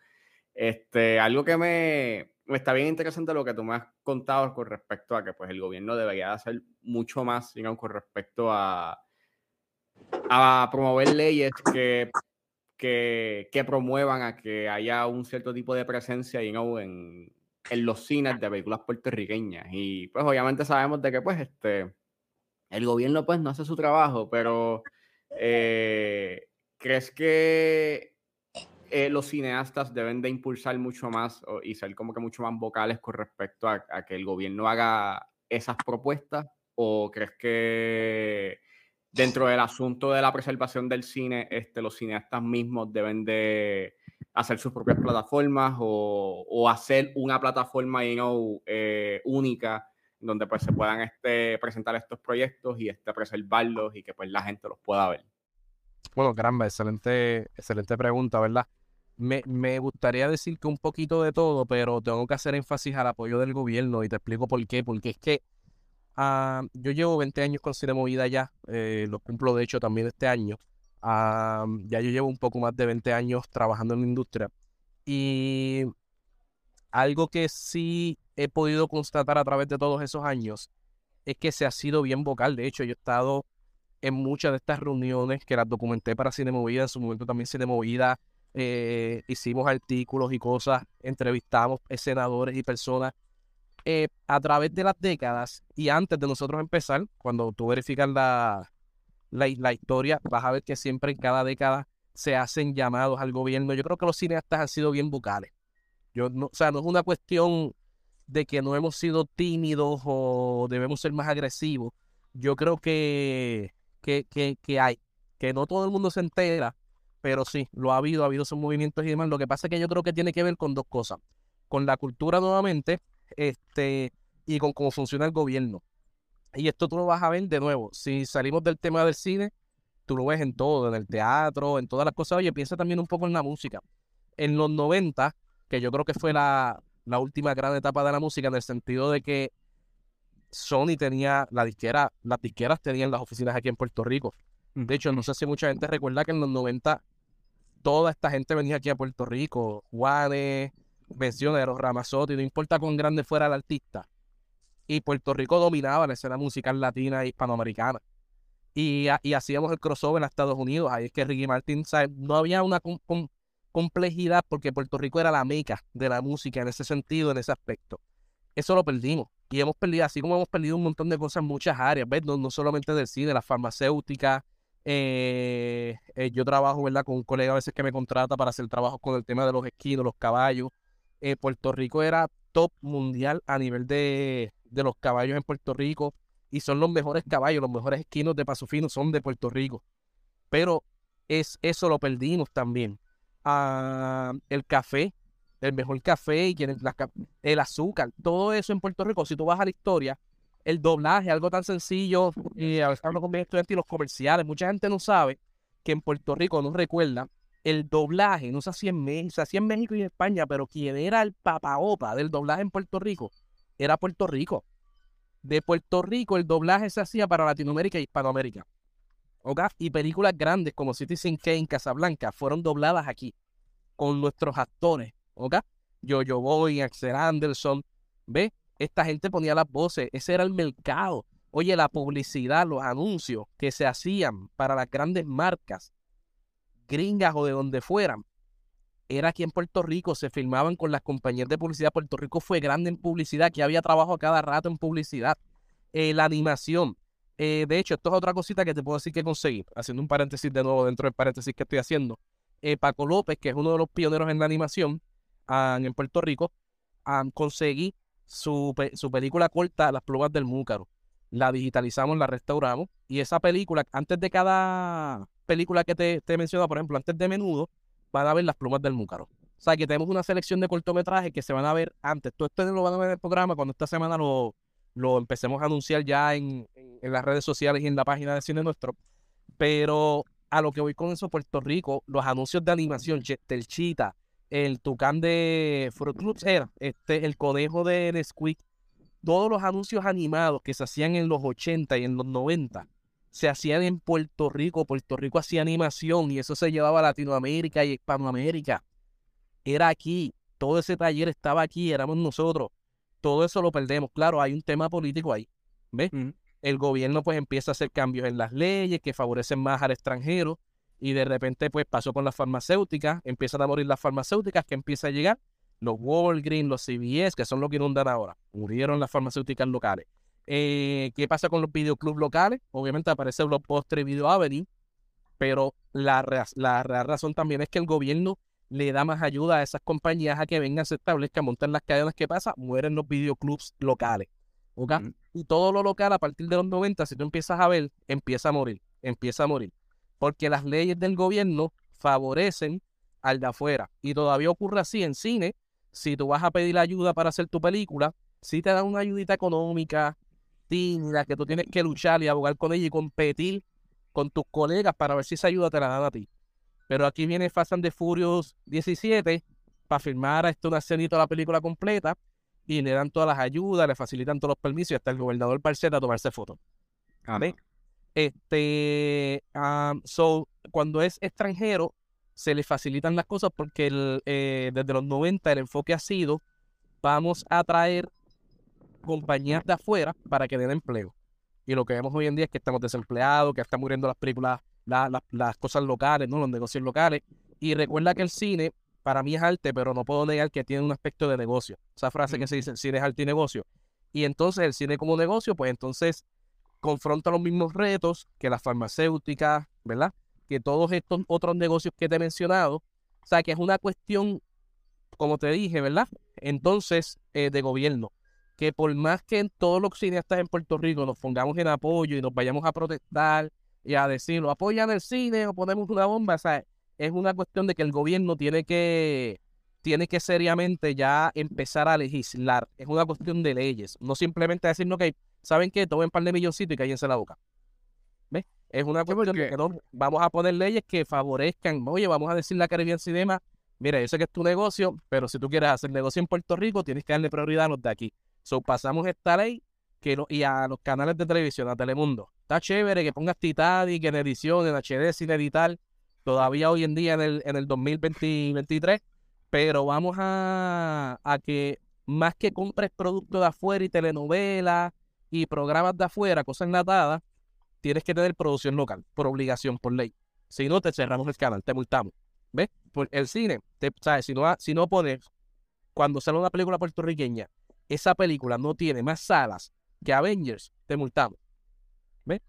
Este, algo que me, me está bien interesante lo que tú me has contado con respecto a que pues el gobierno debería hacer mucho más, digamos, con respecto a, a promover leyes que, que, que, promuevan a que haya un cierto tipo de presencia you know, en, en los cines de películas puertorriqueñas. Y pues obviamente sabemos de que pues este, el gobierno pues no hace su trabajo, pero eh, ¿crees que eh, los cineastas deben de impulsar mucho más y ser como que mucho más vocales con respecto a, a, que el gobierno haga esas propuestas? ¿O crees que dentro del asunto de la preservación del cine, este, los cineastas mismos deben de hacer sus propias plataformas o, hacer una plataforma you know, eh, única donde pues se puedan este, presentar estos proyectos y este, preservarlos y que pues la gente los pueda ver. Bueno, caramba, excelente, excelente pregunta, ¿verdad? Me, me, gustaría decir que un poquito de todo, pero tengo que hacer énfasis al apoyo del gobierno y te explico por qué. Porque es que ah, yo llevo 20 años con Cine Movida ya, eh, lo cumplo de hecho también este año ya yo llevo un poco más de 20 años trabajando en la industria y algo que sí he podido constatar a través de todos esos años es que se ha sido bien vocal. De hecho, yo he estado en muchas de estas reuniones que las documenté para Cine Movida, en su momento también Cine Movida, eh, hicimos artículos y cosas, entrevistamos senadores y personas. Eh, a través de las décadas y antes de nosotros empezar, cuando tú verificas la, la, historia, vas a ver que siempre en cada década se hacen llamados al gobierno. Yo creo que los cineastas han sido bien vocales. Yo no, o sea, no es una cuestión de que no hemos sido tímidos o debemos ser más agresivos. Yo creo que, que, que hay, que no todo el mundo se entera, pero sí, lo ha habido, ha habido esos movimientos y demás. Lo que pasa es que yo creo que tiene que ver con dos cosas. Con la cultura nuevamente, este, y con cómo funciona el gobierno. Y esto tú lo vas a ver de nuevo. Si salimos del tema del cine, tú lo ves en todo, en el teatro, en todas las cosas. Oye, piensa también un poco en la música. En los 90, que yo creo que fue la, última gran etapa de la música, en el sentido de que Sony tenía la disquera, las disqueras tenían las oficinas aquí en Puerto Rico. De hecho, no sé si mucha gente recuerda que en los 90 toda esta gente venía aquí a Puerto Rico. Juanes, Mencioneros, Ramazotti, no importa cuán grande fuera el artista y Puerto Rico dominaba la escena musical latina e hispanoamericana. Y, y hacíamos el crossover en Estados Unidos. Ahí es que Ricky Martin, no había una complejidad porque Puerto Rico era la meca de la música en ese sentido, en ese aspecto. Eso lo perdimos. Y hemos perdido, así como hemos perdido un montón de cosas en muchas áreas, ¿ves? No, solamente del cine, la farmacéutica. Eh, eh, yo trabajo, ¿verdad? Con un colega a veces que me contrata para hacer trabajo con el tema de los esquinos, los caballos. Eh, Puerto Rico era top mundial a nivel de, de los caballos en Puerto Rico y son los mejores caballos, los mejores esquinos de paso fino son de Puerto Rico. Pero es, eso lo perdimos también. Ah, el café, el mejor café y el azúcar, todo eso en Puerto Rico, si tú vas a la historia, el doblaje, algo tan sencillo, y veces hablo con mis estudiantes y los comerciales, mucha gente no sabe que en Puerto Rico, no recuerda, el doblaje no se hacía en México, en México y en España, pero quien era el papaopa del doblaje en Puerto Rico era Puerto Rico. De Puerto Rico el doblaje se hacía para Latinoamérica y Hispanoamérica. Y películas grandes como Citizen Kane, Casablanca fueron dobladas aquí con nuestros actores. ¿ok? Yo, yo voy, Axel Anderson. ¿Ve? Esta gente ponía las voces. Ese era el mercado. Oye, la publicidad, los anuncios que se hacían para las grandes marcas, gringas o de donde fueran, era aquí en Puerto Rico. Se filmaban con las compañías de publicidad. Puerto Rico fue grande en publicidad. Aquí había trabajo a cada rato en publicidad. Eh, la animación eh, de hecho, esto es otra cosita que te puedo decir que conseguí, haciendo un paréntesis de nuevo dentro del paréntesis que estoy haciendo. Eh, Paco López, que es uno de los pioneros en la animación ah, en Puerto Rico, ah, conseguí su, película corta, Las plumas del múcaro. La digitalizamos, la restauramos, y esa película, antes de cada película que te, te he mencionado, por ejemplo, antes de Menudo, van a ver Las plumas del múcaro. O sea, que tenemos una selección de cortometrajes que se van a ver antes. Todo esto lo van a ver en el programa cuando esta semana lo, lo empecemos a anunciar ya en, las redes sociales y en la página de Cine Nuestro. Pero a lo que voy con eso, Puerto Rico, los anuncios de animación, el Chita, el Tucán de Fruit Loops era, este, el conejo de Nesquik, todos los anuncios animados que se hacían en los 80 y en los 90 se hacían en Puerto Rico. Puerto Rico hacía animación y eso se llevaba a Latinoamérica y Hispanoamérica. Era aquí, todo ese taller estaba aquí, éramos nosotros todo eso lo perdemos. Claro, hay un tema político ahí. ¿Ves? El gobierno pues empieza a hacer cambios en las leyes que favorecen más al extranjero y de repente pues pasó con las farmacéuticas, empiezan a morir las farmacéuticas que empieza a llegar los Walgreens, los CVS, que son los que inundan ahora. Murieron las farmacéuticas locales. Eh, ¿Qué pasa con los videoclubs locales? Obviamente aparece los postres Video Avenue, pero la, la, la razón también es que el gobierno le da más ayuda a esas compañías a que vengan, se establezcan, monten las cadenas que pasa, mueren los videoclubs locales. ¿ok? Y todo lo local a partir de los 90, si tú empiezas a ver, empieza a morir, empieza a morir. Porque las leyes del gobierno favorecen al de afuera. Y todavía ocurre así en cine. Si tú vas a pedir ayuda para hacer tu película, si te dan una ayudita económica, que tú tienes que luchar y abogar con ella y competir con tus colegas para ver si esa ayuda te la dan a ti. Pero aquí viene Fast and the Furious 17 para firmar esto una escenita de la película completa y le dan todas las ayudas, le facilitan todos los permisos y hasta el gobernador parcela a tomarse fotos. Este, so, cuando es extranjero, se le facilitan las cosas porque el, eh, desde los 90 el enfoque ha sido, vamos a traer compañías de afuera para que den empleo. Y lo que vemos hoy en día es que estamos desempleados, que están muriendo las películas las cosas locales, ¿no? los negocios locales. Y recuerda que el cine, para mí es arte, pero no puedo negar que tiene un aspecto de negocio. Esa frase que se dice, el cine es arte y negocio. Y entonces el cine como negocio, pues entonces confronta los mismos retos que las farmacéuticas, ¿verdad? Que todos estos otros negocios que te he mencionado. O sea, que es una cuestión, como te dije, ¿verdad? Entonces, eh, de gobierno. Que por más que en todos los cineastas en Puerto Rico nos pongamos en apoyo y nos vayamos a protestar y a decirlo, apoyan el cine o ponemos una bomba. O sea, es una cuestión de que el gobierno tiene que, tiene que seriamente ya empezar a legislar. Es una cuestión de leyes. No simplemente decir, que ¿saben qué? Tomen un par de milloncitos y cállense la boca. ¿Ves? Es una cuestión de que no, vamos a poner leyes que favorezcan. Oye, vamos a decirle a Caribbean Cinema, mira, yo sé que es tu negocio, pero si tú quieres hacer negocio en Puerto Rico, tienes que darle prioridad a los de aquí. So, pasamos esta ley que y a los canales de televisión, a Telemundo. Está chévere que pongas Titanic en edición, en HD, sin editar, todavía hoy en día en el, en el 2023, pero vamos a, a que más que compres productos de afuera y telenovelas y programas de afuera, cosas enlatadas, tienes que tener producción local, por obligación, por ley. Si no, te cerramos el canal, te multamos. ¿Ves? Por el cine, te, ¿sabes? Si no, si no pones, cuando sale una película puertorriqueña, esa película no tiene más salas que Avengers, te multamos. ¿Ves?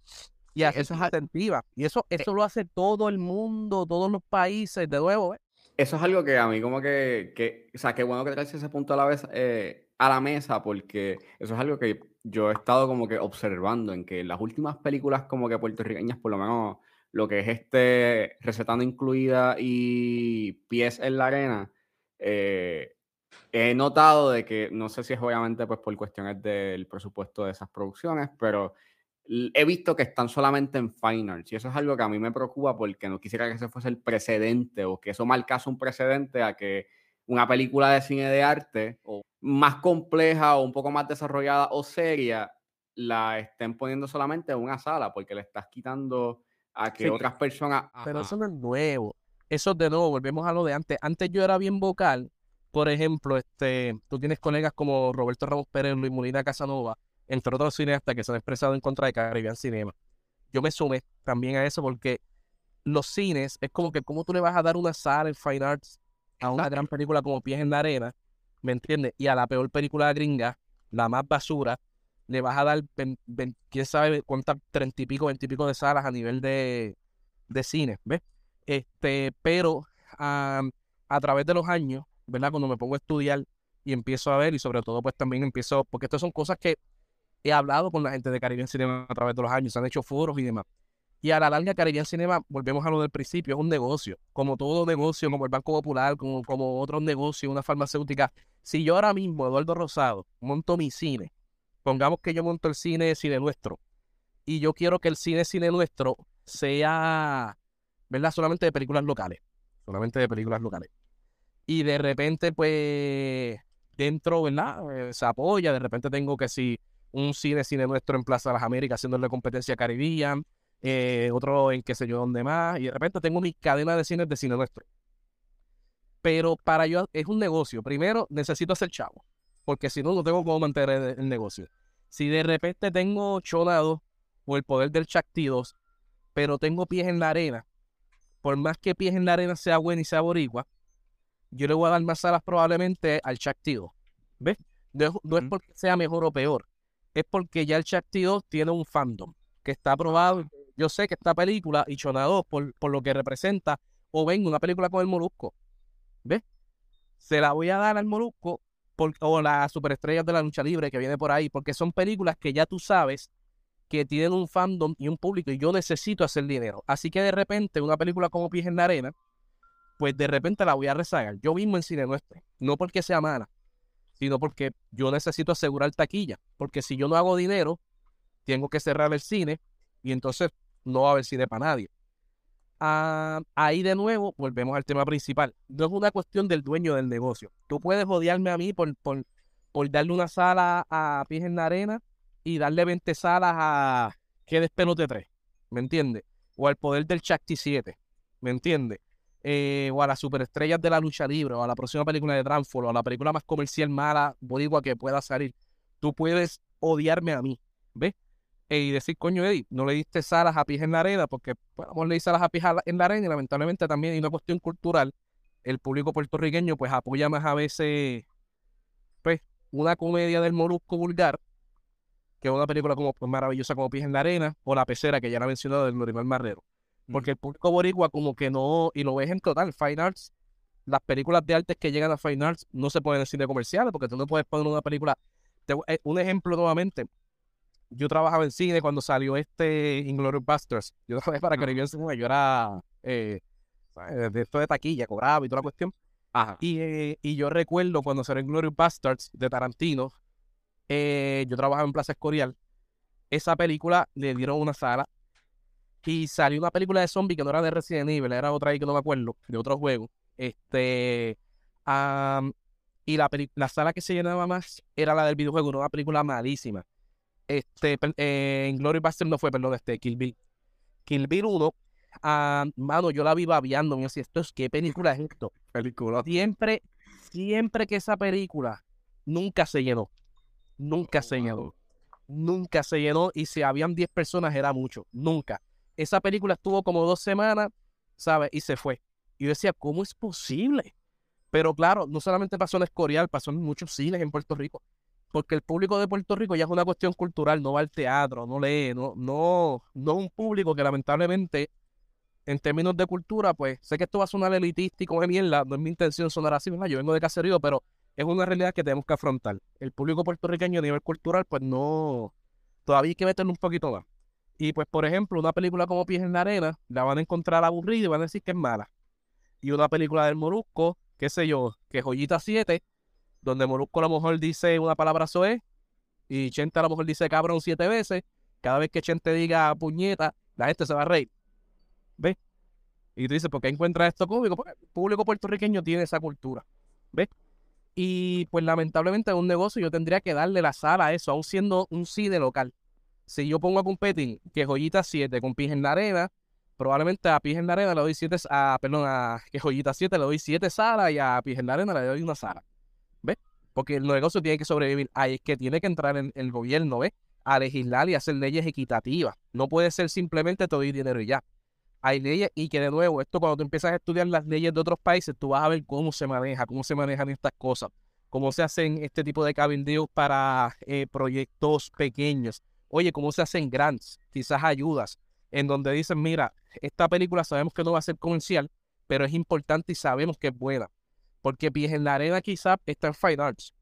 Y eso es atentiva. Y eso, eh eso lo hace todo el mundo, todos los países, de nuevo. Eso es algo que a mí como que, que o sea, qué bueno que traes ese punto a la vez eh, a la mesa, porque eso es algo que yo he estado como que observando en que las últimas películas como que puertorriqueñas, por lo menos lo que es este recetando incluida y pies en la arena, eh, he notado de que, no sé si es obviamente pues por cuestiones del presupuesto de esas producciones, pero he visto que están solamente en Fine y eso es algo que a mí me preocupa porque no quisiera que ese fuese el precedente o que eso marcase un precedente a que una película de cine de arte o más compleja o un poco más desarrollada o seria la estén poniendo solamente en una sala porque le estás quitando a que otras personas... Pero eso no es nuevo. Eso de nuevo, volvemos a lo de antes. Antes yo era bien vocal. Por ejemplo, este, tú tienes colegas como Roberto Ramos Pérez, Luis Molina Casanova, entre otros cineastas que se han expresado en contra de Caribbean Cinema. Yo me sumé también a eso porque los cines es como que cómo tú le vas a dar una sala en Fine Arts a una gran película como Pies en la Arena, ¿me entiendes? Y a la peor película gringa, la más basura, le vas a dar, quién sabe cuántas, treinta y pico, veintipico de salas a nivel de, de cine, ¿ves? Este, pero a través de los años, ¿verdad? Cuando me pongo a estudiar y empiezo a ver, y sobre todo, pues también empiezo, porque estas son cosas que he hablado con la gente de Caribbean Cinema a través de los años, se han hecho foros y demás. Y a la larga, Caribbean Cinema, volvemos a lo del principio, es un negocio. Como todo negocio, como el Banco Popular, como, como otros negocios, una farmacéutica. Si yo ahora mismo, Eduardo Rosado, monto mi cine, pongamos que yo monto el cine Cine Nuestro, y yo quiero que el cine Cine Nuestro sea, ¿verdad? Solamente de películas locales. Solamente de películas locales. Y de repente, pues, dentro, ¿verdad? Eh, se apoya. De repente tengo que si un cine Cine Nuestro en Plaza de las Américas haciéndole competencia a Caribbean eh, otro en qué sé yo dónde más, y de repente tengo mi cadena de cines de cine nuestro. Pero para yo es un negocio. Primero necesito hacer chavo, porque si no, no tengo cómo mantener el, negocio. Si de repente tengo chonado o el poder del Chacti pero tengo pies en la arena, por más que pies en la arena sea bueno y sea boricua, yo le voy a dar más salas probablemente al Chacti ¿Ves? No, es porque sea mejor o peor, es porque ya el Chacti tiene un fandom que está aprobado yo sé que esta película, y Chonado, por, por lo que representa, o venga una película con el Molusco, ¿ves? Se la voy a dar al Molusco por, o las superestrellas de la lucha libre que viene por ahí, porque son películas que ya tú sabes que tienen un fandom y un público y yo necesito hacer dinero. Así que de repente una película como Pies en la Arena, pues de repente la voy a rezagar. Yo mismo en cine nuestro, no porque sea mala, sino porque yo necesito asegurar taquilla, porque si yo no hago dinero, tengo que cerrar el cine y entonces no va a haber cine para nadie. Ah, ahí de nuevo volvemos al tema principal. No es una cuestión del dueño del negocio. Tú puedes odiarme a mí por, por, por darle una sala a Pies en la Arena y darle 20 salas a Que Despelote 3. ¿Me entiendes? O al poder del Chacti 7. ¿Me entiendes? Eh, o a las superestrellas de la lucha libre, o a la próxima película de Transform, o a la película más comercial mala, boricua que pueda salir. Tú puedes odiarme a mí, ¿ves? y decir, coño, Eddie, no le diste salas a pies en la arena, porque bueno, le salas a pies en la arena y lamentablemente también hay una cuestión cultural. El público puertorriqueño pues apoya más a veces pues una comedia del molusco vulgar que una película como pues, maravillosa como Pies en la Arena o La Pecera, que ya la he mencionado del Lorimar Marrero. Porque el público boricua como que no, y lo ves en total, Fine Arts, las películas de artes que llegan a Fine Arts no se pueden decir de comerciales, porque tú no puedes poner una película, eh, un ejemplo nuevamente, yo trabajaba en cine cuando salió este Inglourious Busters. Yo trabajé para Caribbean Cinema, yo era eh, de esto de taquilla, cobraba y toda la cuestión. Ajá. Y, eh, y yo recuerdo cuando salió Inglourious Bastards de Tarantino, eh, yo trabajaba en Plaza Escorial. Esa película le dieron una sala y salió una película de zombie que no era de Resident Evil, era otra ahí que no me acuerdo, de otro juego. Este. y la, la sala que se llenaba más era la del videojuego, una película malísima. Este, eh, en Glory Buster no fue, perdón, este, Kill Bill. Kill Bill 1, ah, mano, yo la vi babeando, me decía, esto es, ¿qué película es esto? Película. Siempre, siempre que esa película nunca se llenó. Nunca se llenó. Nunca se llenó. Y si habían 10 personas era mucho. Nunca. Esa película estuvo como dos semanas, ¿sabes? Y se fue. Y yo decía, ¿cómo es posible? Pero claro, no solamente pasó en Escorial, pasó en muchos cines en Puerto Rico porque el público de Puerto Rico ya es una cuestión cultural, no va al teatro, no lee, no, no, no un público que lamentablemente, en términos de cultura, pues sé que esto va a sonar elitístico de mierda, no es mi intención sonar así, ¿verdad? yo vengo de caserío, pero es una realidad que tenemos que afrontar. El público puertorriqueño a nivel cultural, pues no, todavía hay que meterle un poquito más. Y pues, por ejemplo, una película como Pies en la Arena la van a encontrar aburrida y van a decir que es mala. Y una película del Morusco, qué sé yo, que Joyita 7, donde Morusco a lo mejor dice una palabra soe y Chente a lo mejor dice cabrón siete veces. Cada vez que Chente diga puñeta, la gente se va a reír. ¿Ves? Y tú dices, ¿por qué encuentras esto cómico? Porque el público puertorriqueño tiene esa cultura. ¿Ves? Y pues lamentablemente en un negocio yo tendría que darle la sala a eso, aún siendo un cine local. Si yo pongo a competir que Joyita 7 con Pis en la Arena, probablemente a Pis en la Arena le doy 7, a, perdón, a que Joyita 7 le doy 7 salas y a Pis en la Arena le doy una sala. ¿Ves? Porque el negocio tiene que sobrevivir. Ahí es que tiene que entrar en el gobierno, ¿ves? A legislar y hacer leyes equitativas. No puede ser simplemente todo el dinero y ya hay leyes y que de nuevo, esto cuando tú empiezas a estudiar las leyes de otros países, tú vas a ver cómo se maneja, cómo se manejan estas cosas, cómo se hacen este tipo de cabildeos para eh, proyectos pequeños. Oye, cómo se hacen grants, quizás ayudas, en donde dicen, mira, esta película sabemos que no va a ser comercial, pero es importante y sabemos que es buena. Porque Pies en la Arena quizás está en Fine Arts.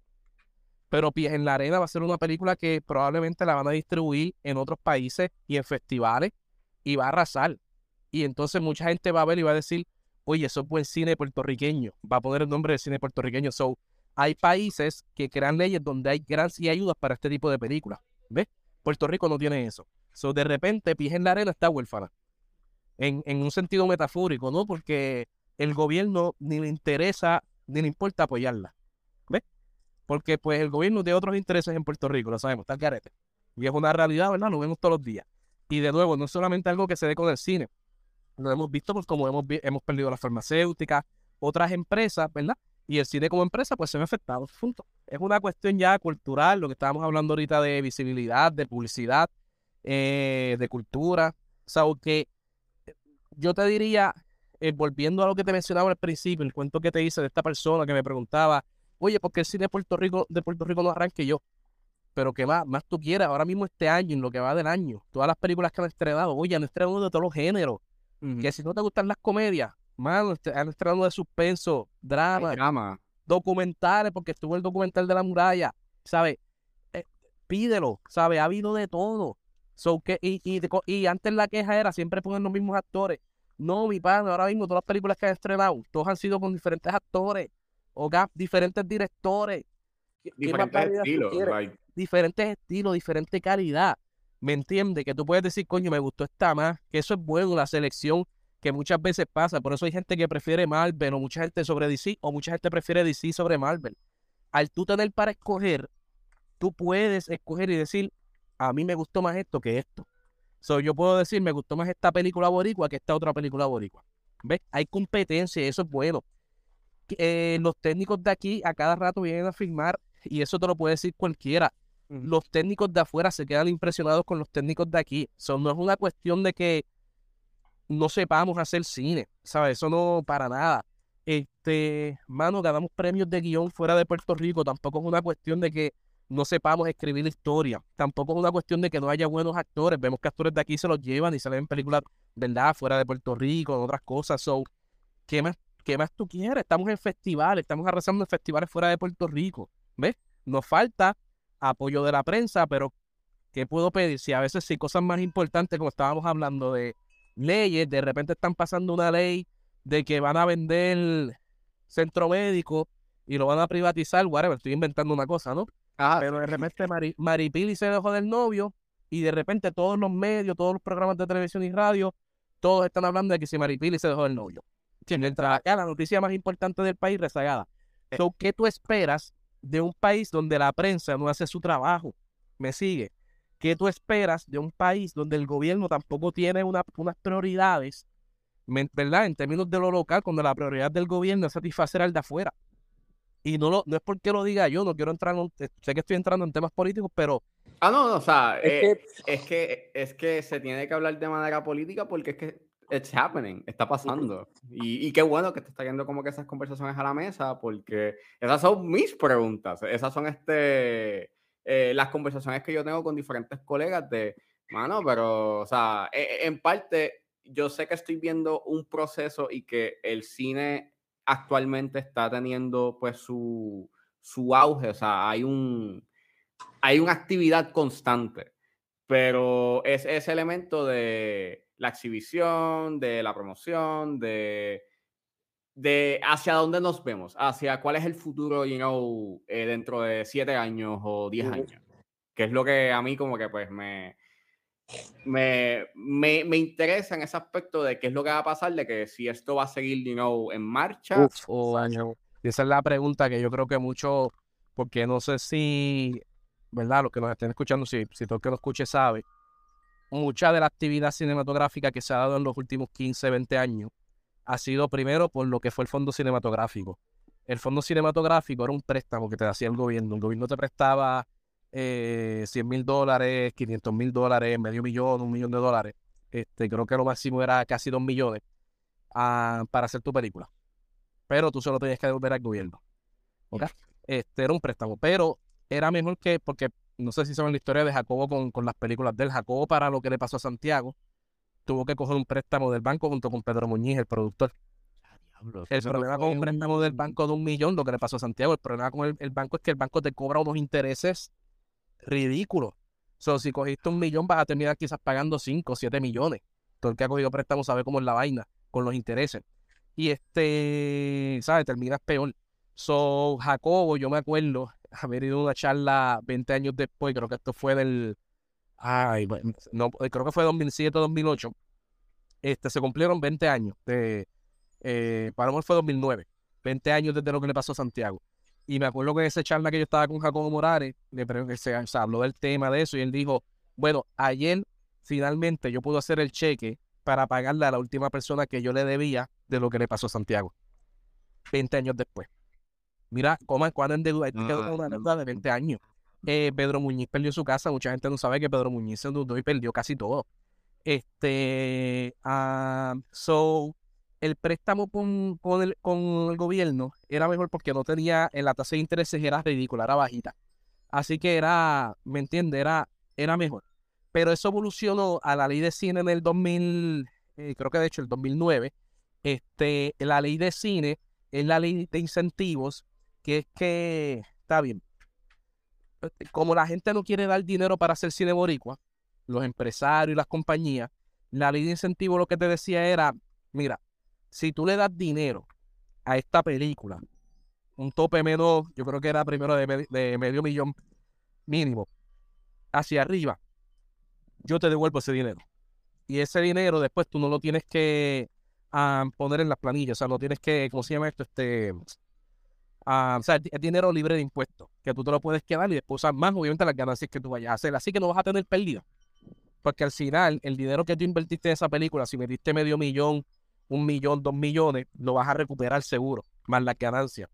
Pero Pies en la Arena va a ser una película que probablemente la van a distribuir en otros países y en festivales y va a arrasar. Y entonces mucha gente va a ver y va a decir, oye, eso es buen cine puertorriqueño. Va a poner el nombre de cine puertorriqueño. So, hay países que crean leyes donde hay grants y ayudas para este tipo de películas. ¿Ves? Puerto Rico no tiene eso. So, de repente, Pies en la Arena está huérfana. En, un sentido metafórico, ¿no? Porque el gobierno ni le interesa ni le importa apoyarla. ¿Ves? Porque pues el gobierno tiene otros intereses en Puerto Rico, lo sabemos, está el carete. Y es una realidad, ¿verdad? Lo vemos todos los días. Y de nuevo, no es solamente algo que se dé con el cine lo hemos visto pues, como hemos, hemos perdido las farmacéuticas, otras empresas, ¿verdad? Y el cine como empresa pues se ve afectado. Punto. Es una cuestión ya cultural, lo que estábamos hablando ahorita de visibilidad, de publicidad, eh, de cultura. O sea, que eh, yo te diría, eh, volviendo a lo que te mencionaba al principio, el cuento que te hice de esta persona que me preguntaba, oye, ¿por qué el cine de Puerto Rico, de Puerto Rico no arranque yo? Pero que más, más tú quieras, ahora mismo este año, en lo que va del año, todas las películas que han estrenado, oye, han estrenado de todos los géneros. Que si no te gustan las comedias, mano, este, han estrenado de suspenso, drama, documentales, porque estuvo el documental de la muralla, ¿sabes? Eh, pídelo, ¿sabes? Ha habido de todo. So, que, y, y, antes la queja era siempre poner los mismos actores. No, mi padre, ahora mismo todas las películas que han estrenado, todos han sido con diferentes actores, o diferentes directores. Diferentes estilos, Diferentes estilos, diferente calidad. ¿Me entiende? Que tú puedes decir, coño, me gustó esta más, que eso es bueno, la selección que muchas veces pasa. Por eso hay gente que prefiere Marvel o mucha gente sobre DC o mucha gente prefiere DC sobre Marvel. Al tú tener para escoger, tú puedes escoger y decir, a mí me gustó más esto que esto. So, yo puedo decir, me gustó más esta película boricua que esta otra película boricua. ¿Ves? Hay competencia y eso es bueno. Eh, los técnicos de aquí a cada rato vienen a filmar y eso te lo puede decir cualquiera los técnicos de afuera se quedan impresionados con los técnicos de aquí. Eso no es una cuestión de que no sepamos hacer cine, ¿sabes? Eso no para nada. Este, mano, ganamos premios de guion fuera de Puerto Rico. Tampoco es una cuestión de que no sepamos escribir historia. Tampoco es una cuestión de que no haya buenos actores. Vemos que actores de aquí se los llevan y salen en películas, ¿verdad? Fuera de Puerto Rico, en otras cosas. So, ¿qué más, ¿qué más tú quieres? Estamos en festivales, estamos arrasando en festivales fuera de Puerto Rico. ¿Ves? Nos falta apoyo de la prensa, pero ¿qué puedo pedir? Si a veces si cosas más importantes, como estábamos hablando de leyes, de repente están pasando una ley de que van a vender centro médico y lo van a privatizar, whatever, estoy inventando una cosa, ¿no? Ah, pero de repente Maripili se dejó del novio y de repente todos los medios, todos los programas de televisión y radio, todos están hablando de que si Maripili se dejó del novio. Mientras acá la noticia más importante del país rezagada. Eh. ¿Qué tú esperas de un país donde la prensa no hace su trabajo. ¿Me sigue? ¿Qué tú esperas de un país donde el gobierno tampoco tiene unas prioridades, ¿verdad? En términos de lo local, cuando la prioridad del gobierno es satisfacer al de afuera. Y no, lo, no es porque lo diga yo, no quiero entrar en, sé que estoy entrando en temas políticos, pero... Ah, no, no o sea, es, que, eh, es, que, es que se tiene que hablar de manera política porque es que it's happening, está pasando. Y, y, qué bueno que te está yendo como que esas conversaciones a la mesa, porque esas son mis preguntas, esas son este, eh, las conversaciones que yo tengo con diferentes colegas de, mano, pero, o sea, e, e, en parte, yo sé que estoy viendo un proceso y que el cine actualmente está teniendo pues su, su auge, o sea, hay un, hay una actividad constante pero es ese elemento de la exhibición, de la promoción, de, de hacia dónde nos vemos, hacia cuál es el futuro, you know, eh, dentro de siete años o diez años, que es lo que a mí como que pues me, me, me, me, interesa en ese aspecto de qué es lo que va a pasar, de que si esto va a seguir, you know, en marcha. o año. Y esa es la pregunta que yo creo que mucho, porque no sé si, ¿verdad? Los que nos estén escuchando, si, si todo el que nos escuche sabe, mucha de la actividad cinematográfica que se ha dado en los últimos 15, 20 años ha sido primero por lo que fue el fondo cinematográfico. El fondo cinematográfico era un préstamo que te hacía el gobierno. El gobierno te prestaba eh, 100 mil dólares, 500 mil dólares, medio millón, un millón de dólares. Este, creo que lo máximo era casi dos millones ah, para hacer tu película. Pero tú solo tenías que devolver al gobierno. Este era un préstamo, pero era mejor que, porque no sé si saben la historia de Jacobo con, con las películas del Jacobo para lo que le pasó a Santiago, tuvo que coger un préstamo del banco junto con Pedro Muñiz, el productor. el problema con un préstamo del banco de un millón, lo que le pasó a Santiago, el problema con el, banco es que el banco te cobra unos intereses ridículos. O sea, si cogiste un millón, vas a terminar quizás pagando 5 o 7 millones. Todo el que ha cogido préstamo sabe cómo es la vaina con los intereses. Y este, ¿sabes? Terminas peor. So, Jacobo, yo me acuerdo haber ido a una charla 20 años después, creo que esto fue del, ay, no, creo que fue 2007, 2008. Este, se cumplieron 20 años. De, eh, para mí fue 2009. 20 años desde lo que le pasó a Santiago. Y me acuerdo que en esa charla que yo estaba con Jacobo Morales, le que se, habló del tema de eso y él dijo, bueno, ayer finalmente yo pude hacer el cheque para pagarle a la última persona que yo le debía de lo que le pasó a Santiago. 20 años después. Mira, ¿cómo, cuando en deuda? Una deuda de 20 años. Eh, Pedro Muñiz perdió su casa. Mucha gente no sabe que Pedro Muñiz se endeudó y perdió casi todo. Este, uh, so, el préstamo con, con, el, con el gobierno era mejor porque no tenía, en la tasa de intereses era ridícula, era bajita. Así que era, ¿me entiende? Era, era mejor. Pero eso evolucionó a la ley de cine en el 2000, eh, creo que de hecho el 2009. Este, la ley de cine es la ley de incentivos, que es que, está bien, eh, como la gente no quiere dar dinero para hacer cine boricua, los empresarios y las compañías, la ley de incentivo lo que te decía era, mira, si tú le das dinero a esta película, un tope menos, yo creo que era primero de, medio millón mínimo, hacia arriba, yo te devuelvo ese dinero. Y ese dinero después tú no lo tienes que ah, poner en las planillas, o sea, no tienes que, ¿cómo se llama esto? Este, o sea, es dinero libre de impuestos, que tú te lo puedes quedar y después usar más, obviamente, las ganancias que tú vayas a hacer. Así que no vas a tener pérdida. Porque al final, el dinero que tú invertiste en esa película, si metiste medio millón, un millón, dos millones, lo vas a recuperar seguro, más las ganancias.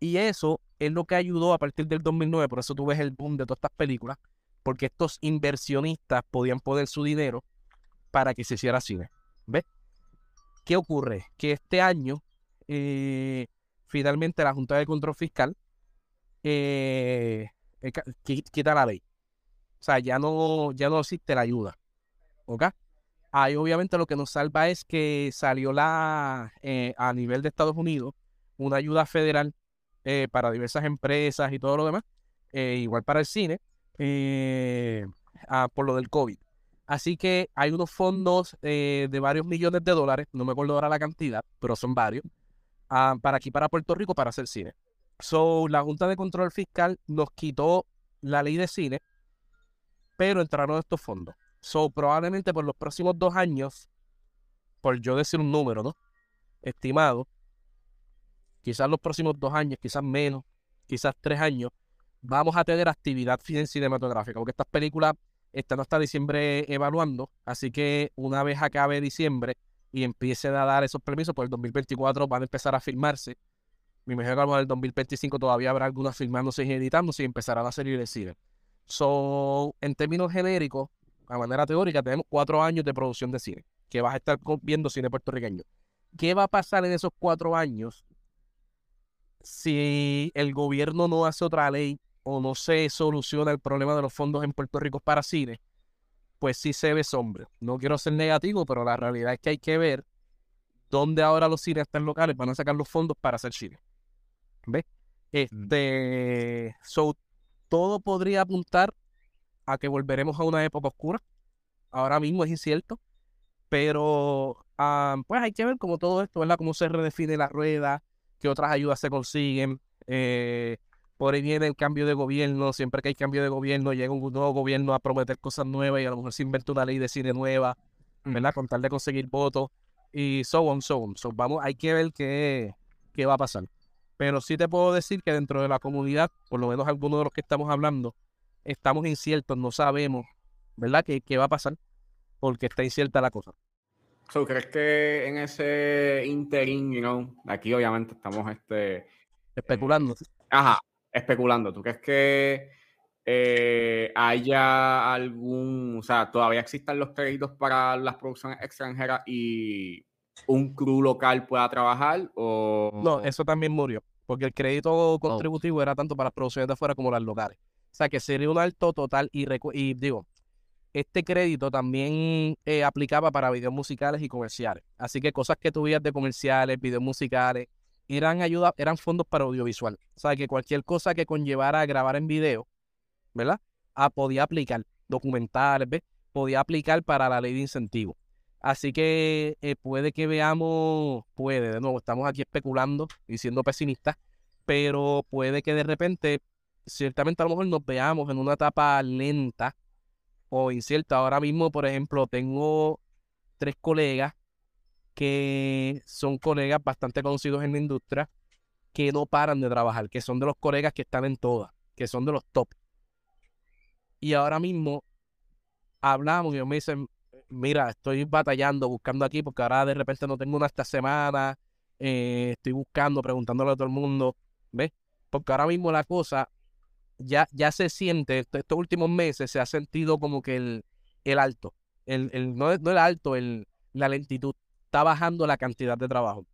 Y eso es lo que ayudó a partir del 2009, por eso tú ves el boom de todas estas películas, porque estos inversionistas podían poner su dinero para que se hiciera cine. ¿Ves? ¿Qué ocurre? Que este año eh, finalmente la Junta de Control Fiscal eh, eh, quita la ley. O sea, ya no, ya no existe la ayuda. ¿Ok? Ahí obviamente lo que nos salva es que salió la eh, a nivel de Estados Unidos una ayuda federal para diversas empresas y todo lo demás, igual para el cine, por lo del COVID. Así que hay unos fondos de varios millones de dólares, no me acuerdo ahora la cantidad, pero son varios, para aquí, para Puerto Rico, para hacer cine. So, la Junta de Control Fiscal nos quitó la ley de cine, pero entraron estos fondos. So, probablemente por los próximos dos años, por yo decir un número, ¿no? Estimado, quizás los próximos dos años, quizás menos, quizás tres años, vamos a tener actividad cinematográfica, porque estas películas están hasta diciembre evaluando, así que una vez acabe diciembre, y empiecen a dar esos permisos, pues el 2024 van a empezar a filmarse. Me imagino que en el 2025 todavía habrá algunas filmándose y editándose y empezarán a salir de cine. So, en términos genéricos, a manera teórica, tenemos cuatro años de producción de cine, que vas a estar viendo cine puertorriqueño. ¿Qué va a pasar en esos cuatro años si el gobierno no hace otra ley o no se soluciona el problema de los fondos en Puerto Rico para cine? Pues sí se ve sombra. No quiero ser negativo, pero la realidad es que hay que ver dónde ahora los cineastas locales van a sacar los fondos para hacer cine. ¿Ves? Mm. Este, so, todo podría apuntar a que volveremos a una época oscura. Ahora mismo es incierto, pero ah, pues hay que ver cómo todo esto, ¿verdad? Cómo se redefine la rueda, qué otras ayudas se consiguen. Eh, por ahí viene el cambio de gobierno, siempre que hay cambio de gobierno, llega un nuevo gobierno a prometer cosas nuevas y a lo mejor se inventa una ley de cine nueva, ¿verdad? Con tal de conseguir votos y so on, so on. So, vamos, hay que ver qué, qué va a pasar. Pero sí te puedo decir que dentro de la comunidad, por lo menos algunos de los que estamos hablando, estamos inciertos, no sabemos, ¿verdad? ¿Qué, qué va a pasar? Porque está incierta la cosa. So, ¿Crees que en ese interín, you know, aquí obviamente estamos este, especulando? Ajá, especulando. ¿Tú crees que eh, haya algún, o sea, todavía existan los créditos para las producciones extranjeras y un crew local pueda trabajar? O... No, eso también murió, porque el crédito contributivo era tanto para las producciones de afuera como las locales. O sea, que sería un alto total y, y digo, este crédito también eh, aplicaba para videos musicales y comerciales. Así que cosas que tuvías de comerciales, videos musicales, eran ayuda, eran fondos para audiovisual. O sea, que cualquier cosa que conllevara a grabar en video, ¿verdad? Ah, podía aplicar documentales, ¿ves? Podía aplicar para la ley de incentivo. Así que eh, puede que veamos, puede, de nuevo, estamos aquí especulando y siendo pesimistas, pero puede que de repente, ciertamente a lo mejor nos veamos en una etapa lenta o incierta. Ahora mismo, por ejemplo, tengo tres colegas que son colegas bastante conocidos en la industria que no paran de trabajar, que son de los colegas que están en todas, que son de los top. Y ahora mismo hablamos y me dicen, mira, estoy batallando, buscando aquí, porque ahora de repente no tengo una esta semana, eh, estoy buscando, preguntándole a todo el mundo, ¿ves? Porque ahora mismo la cosa ya, ya se siente, estos últimos meses se ha sentido como que el, el alto, el, el, no, no el alto, el, la lentitud está bajando la cantidad de trabajo.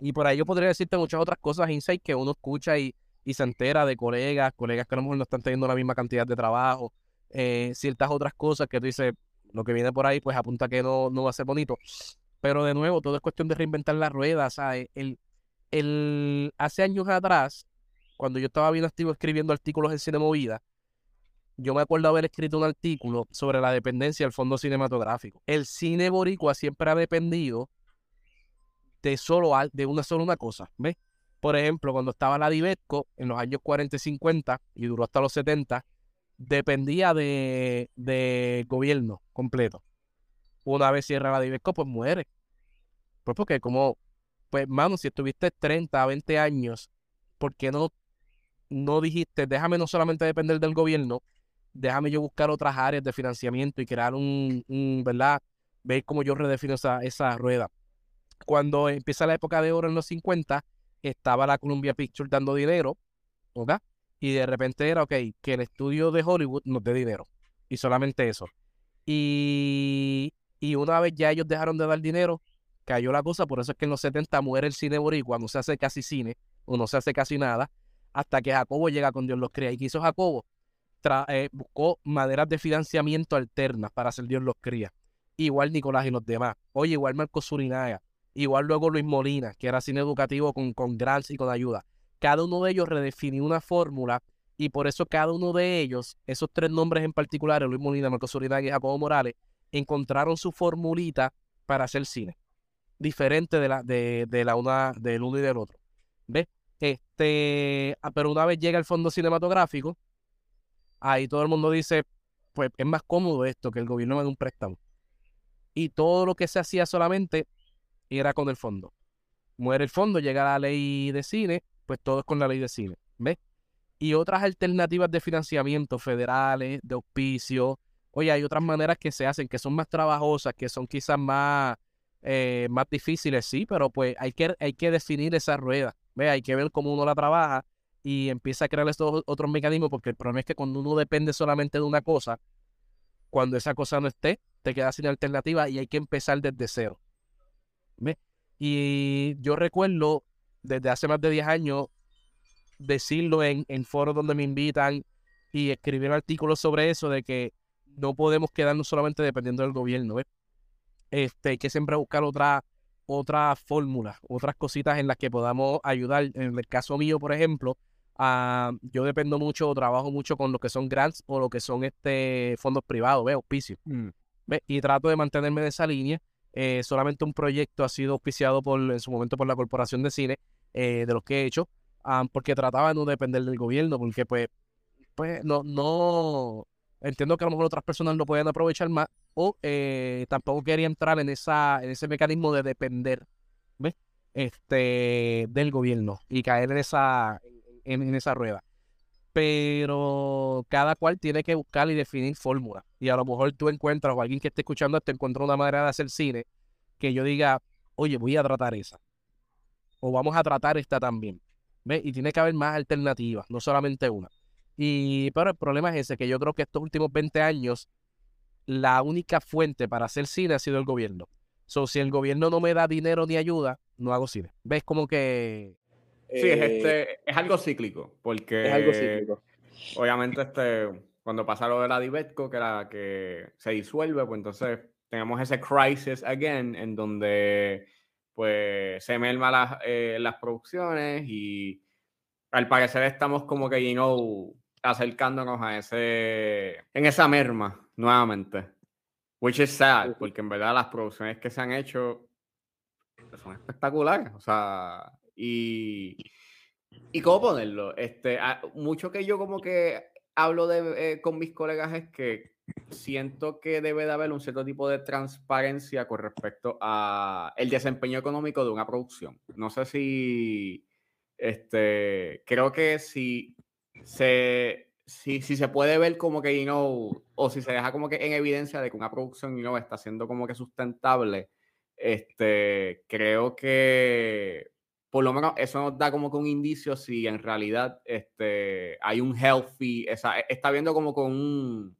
Y por ahí yo podría decirte muchas otras cosas, insight, que uno escucha y, y se entera de colegas, colegas que a lo mejor no están teniendo la misma cantidad de trabajo, eh, ciertas otras cosas que tú dices, lo que viene por ahí, pues apunta que no, no va a ser bonito. Pero de nuevo, todo es cuestión de reinventar la rueda, ¿sabes? El, el, hace años atrás, cuando yo estaba bien activo escribiendo artículos en Cine Movida, yo me acuerdo haber escrito un artículo sobre la dependencia del fondo cinematográfico. El cine boricua siempre ha dependido de solo de una sola una cosa, ¿ves? Por ejemplo, cuando estaba la Divesco en los años 40 y 50 y duró hasta los 70, dependía de, de gobierno completo. Una vez cierra la Divesco, pues muere. Pues porque como, pues mano, si estuviste 30, 20 años, ¿por qué no, no dijiste, déjame no solamente depender del gobierno, déjame yo buscar otras áreas de financiamiento y crear un, ¿verdad? Ver cómo yo redefino esa, esa rueda. Cuando empieza la época de oro en los 50, estaba la Columbia Pictures dando dinero. Y de repente era, ok, que el estudio de Hollywood nos dé dinero. Y solamente eso. Y, y una vez ya ellos dejaron de dar dinero, cayó la cosa. Por eso es que en los 70 muere el cine boricua, no se hace casi cine, o no se hace casi nada, hasta que Jacobo llega con Dios los crea. ¿Y qué hizo Jacobo? Eh, buscó maneras de financiamiento alternas para hacer Dios los cría. Igual Nicolás y los demás. Oye, igual Marco Surinaga. Igual luego Luis Molina, que era cine educativo con, con grants y con ayuda. Cada uno de ellos redefinió una fórmula y por eso cada uno de ellos, esos tres nombres en particular, Luis Molina, Marco Surinaga y Jacobo Morales, encontraron su formulita para hacer cine. Diferente de la, de, de la una, del uno y del otro. ¿Ves? Este, ah, pero una vez llega el fondo cinematográfico, ahí todo el mundo dice, pues es más cómodo esto que el gobierno me dé un préstamo. Y todo lo que se hacía solamente era con el fondo. Muere el fondo, llega la ley de cine, pues todo es con la ley de cine. ¿Ves? Y otras alternativas de financiamiento federales, de auspicio. Oye, hay otras maneras que se hacen que son más trabajosas, que son quizás más, eh, más difíciles, sí, pero pues hay que, hay que definir esa rueda. ¿Ves? Hay que ver cómo uno la trabaja y empieza a crear estos otros mecanismos, porque el problema es que cuando uno depende solamente de una cosa, cuando esa cosa no esté, te quedas sin alternativa y hay que empezar desde cero. Y yo recuerdo desde hace más de 10 años decirlo en, en foros donde me invitan y escribir artículos sobre eso, de que no podemos quedarnos solamente dependiendo del gobierno. Este, hay que siempre buscar otra, otra fórmula, otras cositas en las que podamos ayudar. En el caso mío, por ejemplo, Ah, yo dependo mucho, trabajo mucho con lo que son grants o lo que son este fondos privados, ¿ves? Auspicio. Mm. Y trato de mantenerme de esa línea. Eh, solamente un proyecto ha sido auspiciado por, en su momento por la Corporación de Cine, eh, de los que he hecho, ah, porque trataba de no depender del gobierno, porque pues, pues no, no, entiendo que a lo mejor otras personas lo pueden aprovechar más, o eh, tampoco quería entrar en, esa, en ese mecanismo de depender. Este, del gobierno y caer en esa, en, esa rueda. Pero cada cual tiene que buscar y definir fórmula. Y a lo mejor tú encuentras, o alguien que esté escuchando esto encuentra una manera de hacer cine que yo diga, oye, voy a tratar esa. O vamos a tratar esta también. ¿Ves? Y tiene que haber más alternativas, no solamente una. Y, pero el problema es ese, que yo creo que estos últimos 20 años, la única fuente para hacer cine ha sido el gobierno. So, si el gobierno no me da dinero ni ayuda, no hago cine. ¿Ves? Como que Sí, es, eh, este, es algo cíclico, porque es algo cíclico. obviamente este, cuando pasa lo de la Divetco, que, la, que se disuelve, pues entonces tenemos ese crisis again, en donde pues se merma las, eh, las producciones y al parecer estamos como que, you know, acercándonos a ese, en esa merma nuevamente. Which is sad, porque en verdad las producciones que se han hecho son espectaculares. O sea, y, y cómo ponerlo. Este, mucho que yo como que hablo de, eh, con mis colegas es que siento que debe de haber un cierto tipo de transparencia con respecto a el desempeño económico de una producción. No sé si este creo que si se si, si se puede ver como que you know, o si se deja como que en evidencia de que una producción you know, está siendo como que sustentable, este creo que por lo menos eso nos da como que un indicio si en realidad este, hay un healthy, esa, e, está viendo como con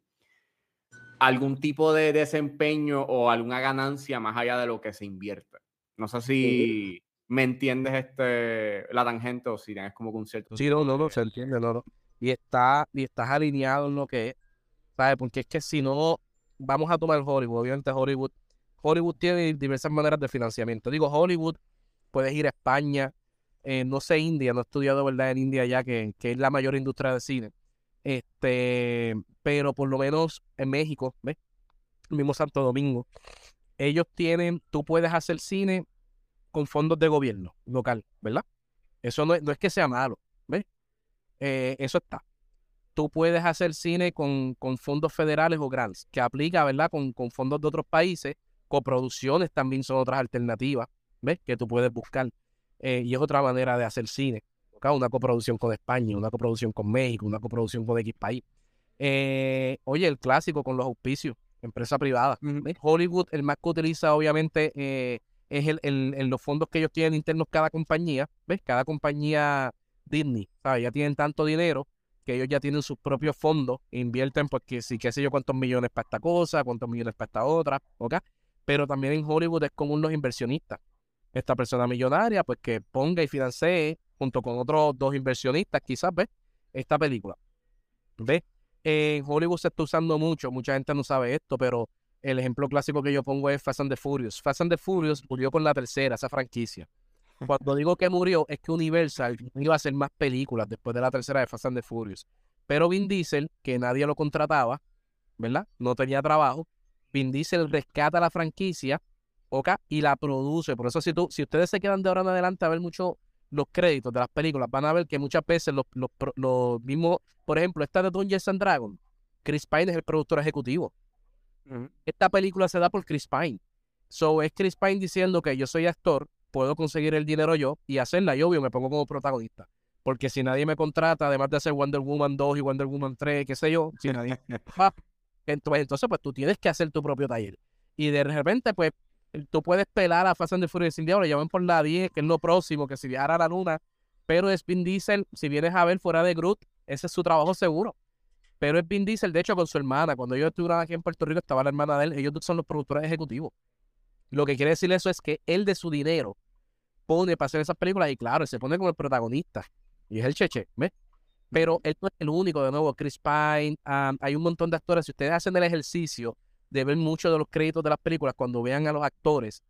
algún tipo de desempeño o alguna ganancia más allá de lo que se invierte. No sé si me entiendes este, la tangente o si tienes como que un cierto... Sí, no, no, no, se entiende, no, no. Y, está, y estás alineado en lo que es, ¿sabes? Porque es que si no, vamos a tomar Hollywood, obviamente Hollywood, Hollywood tiene diversas maneras de financiamiento. Digo, Hollywood puedes ir a España, eh, no sé India, no he estudiado verdad en India ya, que, que, es la mayor industria de cine. Este, pero por lo menos en México, ¿ves? El mismo Santo Domingo, ellos tienen, tú puedes hacer cine con fondos de gobierno local, ¿verdad? Eso no es, no es que sea malo, ¿ves? Eh, eso está. Tú puedes hacer cine con, con, fondos federales o grants, que aplica, ¿verdad? Con, con fondos de otros países. Coproducciones también son otras alternativas. ¿ves? Que tú puedes buscar. Eh, y es otra manera de hacer cine. Una coproducción con España, una coproducción con México, una coproducción con X país. Eh, oye, el clásico con los auspicios, empresa privada. Hollywood, el más que utiliza, obviamente, eh, es el, el, los fondos que ellos tienen internos cada compañía. ¿Ves? Cada compañía Disney, ¿sabes? Ya tienen tanto dinero que ellos ya tienen sus propios fondos, invierten porque sí, qué sé yo, cuántos millones para esta cosa, cuántos millones para esta otra, ¿ok? Pero también en Hollywood es común los inversionistas esta persona millonaria, pues que ponga y financie junto con otros dos inversionistas, quizás, ¿ves? Esta película. ¿Ves? En Hollywood se está usando mucho, mucha gente no sabe esto, pero el ejemplo clásico que yo pongo es Fast and the Furious. Fast and the Furious murió con la tercera, esa franquicia. Cuando digo que murió, es que Universal iba a hacer más películas después de la tercera de Fast and the Furious. Pero Vin Diesel, que nadie lo contrataba, ¿verdad? No tenía trabajo. Vin Diesel rescata la franquicia y la produce. Por eso, si, tú, si ustedes se quedan de ahora en adelante a ver mucho los créditos de las películas, van a ver que muchas veces los, los, mismos, por ejemplo, esta de Dungeons and Dragons, Chris Pine es el productor ejecutivo. Esta película se da por Chris Pine. So es Chris Pine diciendo que yo soy actor, puedo conseguir el dinero yo y hacerla. Y obvio, me pongo como protagonista. Porque si nadie me contrata, además de hacer Wonder Woman 2 y Wonder Woman 3, qué sé yo, si nadie. entonces, entonces, pues tú tienes que hacer tu propio taller. Y de repente, pues tú puedes pelar a Fast and the Furious sin diablo, llaman por la 10, que es lo próximo, que si viajara a la luna, pero es Vin Diesel, si vienes a ver fuera de Groot, ese es su trabajo seguro. Pero es Vin Diesel, de hecho, con su hermana. Cuando yo estuve aquí en Puerto Rico, estaba la hermana de él. Ellos son los productores ejecutivos. Lo que quiere decir eso es que él de su dinero pone para hacer esas películas y claro, se pone como el protagonista. Y es el cheche, ¿ves? Pero él no es el único, de nuevo, Chris Pine, hay un montón de actores. Si ustedes hacen el ejercicio de ver muchos de los créditos de las películas cuando vean a los actores,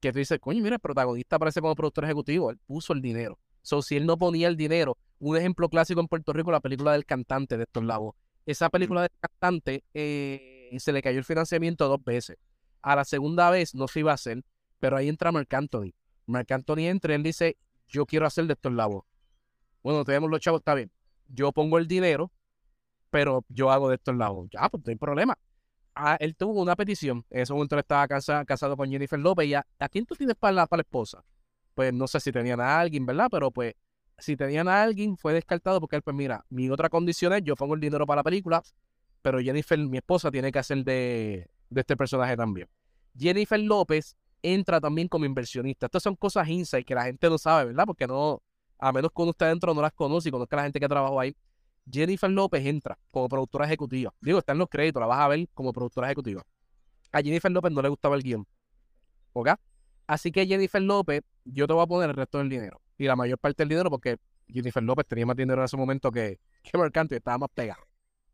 que tú dices, coño, mira, el protagonista aparece como productor ejecutivo, él puso el dinero. So, si él no ponía el dinero, un ejemplo clásico en Puerto Rico, la película del cantante de estos lagos. Esa película del cantante eh, se le cayó el financiamiento dos veces. A la segunda vez no se iba a hacer, pero ahí entra Marc Anthony. Marc Anthony entra y él dice, yo quiero hacer de estos lagos. Bueno, tenemos los chavos, está bien. Yo pongo el dinero, pero yo hago de estos lagos. Ya, pues no hay problema. Ah, él tuvo una petición. En ese momento él estaba casado con Jennifer López. Y a, quién tú tienes para la, para la esposa? Pues no sé si tenían a alguien, ¿verdad? Pero pues si tenían a alguien, fue descartado porque él, pues mira, mi otra condición es yo pongo el dinero para la película, pero Jennifer, mi esposa, tiene que hacer de, de este personaje también. Jennifer López entra también como inversionista. Estas son cosas insight que la gente no sabe, ¿verdad? Porque no, a menos que uno esté dentro no las conoce y conozca a la gente que trabajó ahí. Jennifer López entra como productora ejecutiva. Digo, está en los créditos, la vas a ver como productora ejecutiva. A Jennifer López no le gustaba el guion. ¿Ok? Así que Jennifer López, yo te voy a poner el resto del dinero. Y la mayor parte del dinero, porque Jennifer López tenía más dinero en ese momento que, que Marc y estaba más pegado.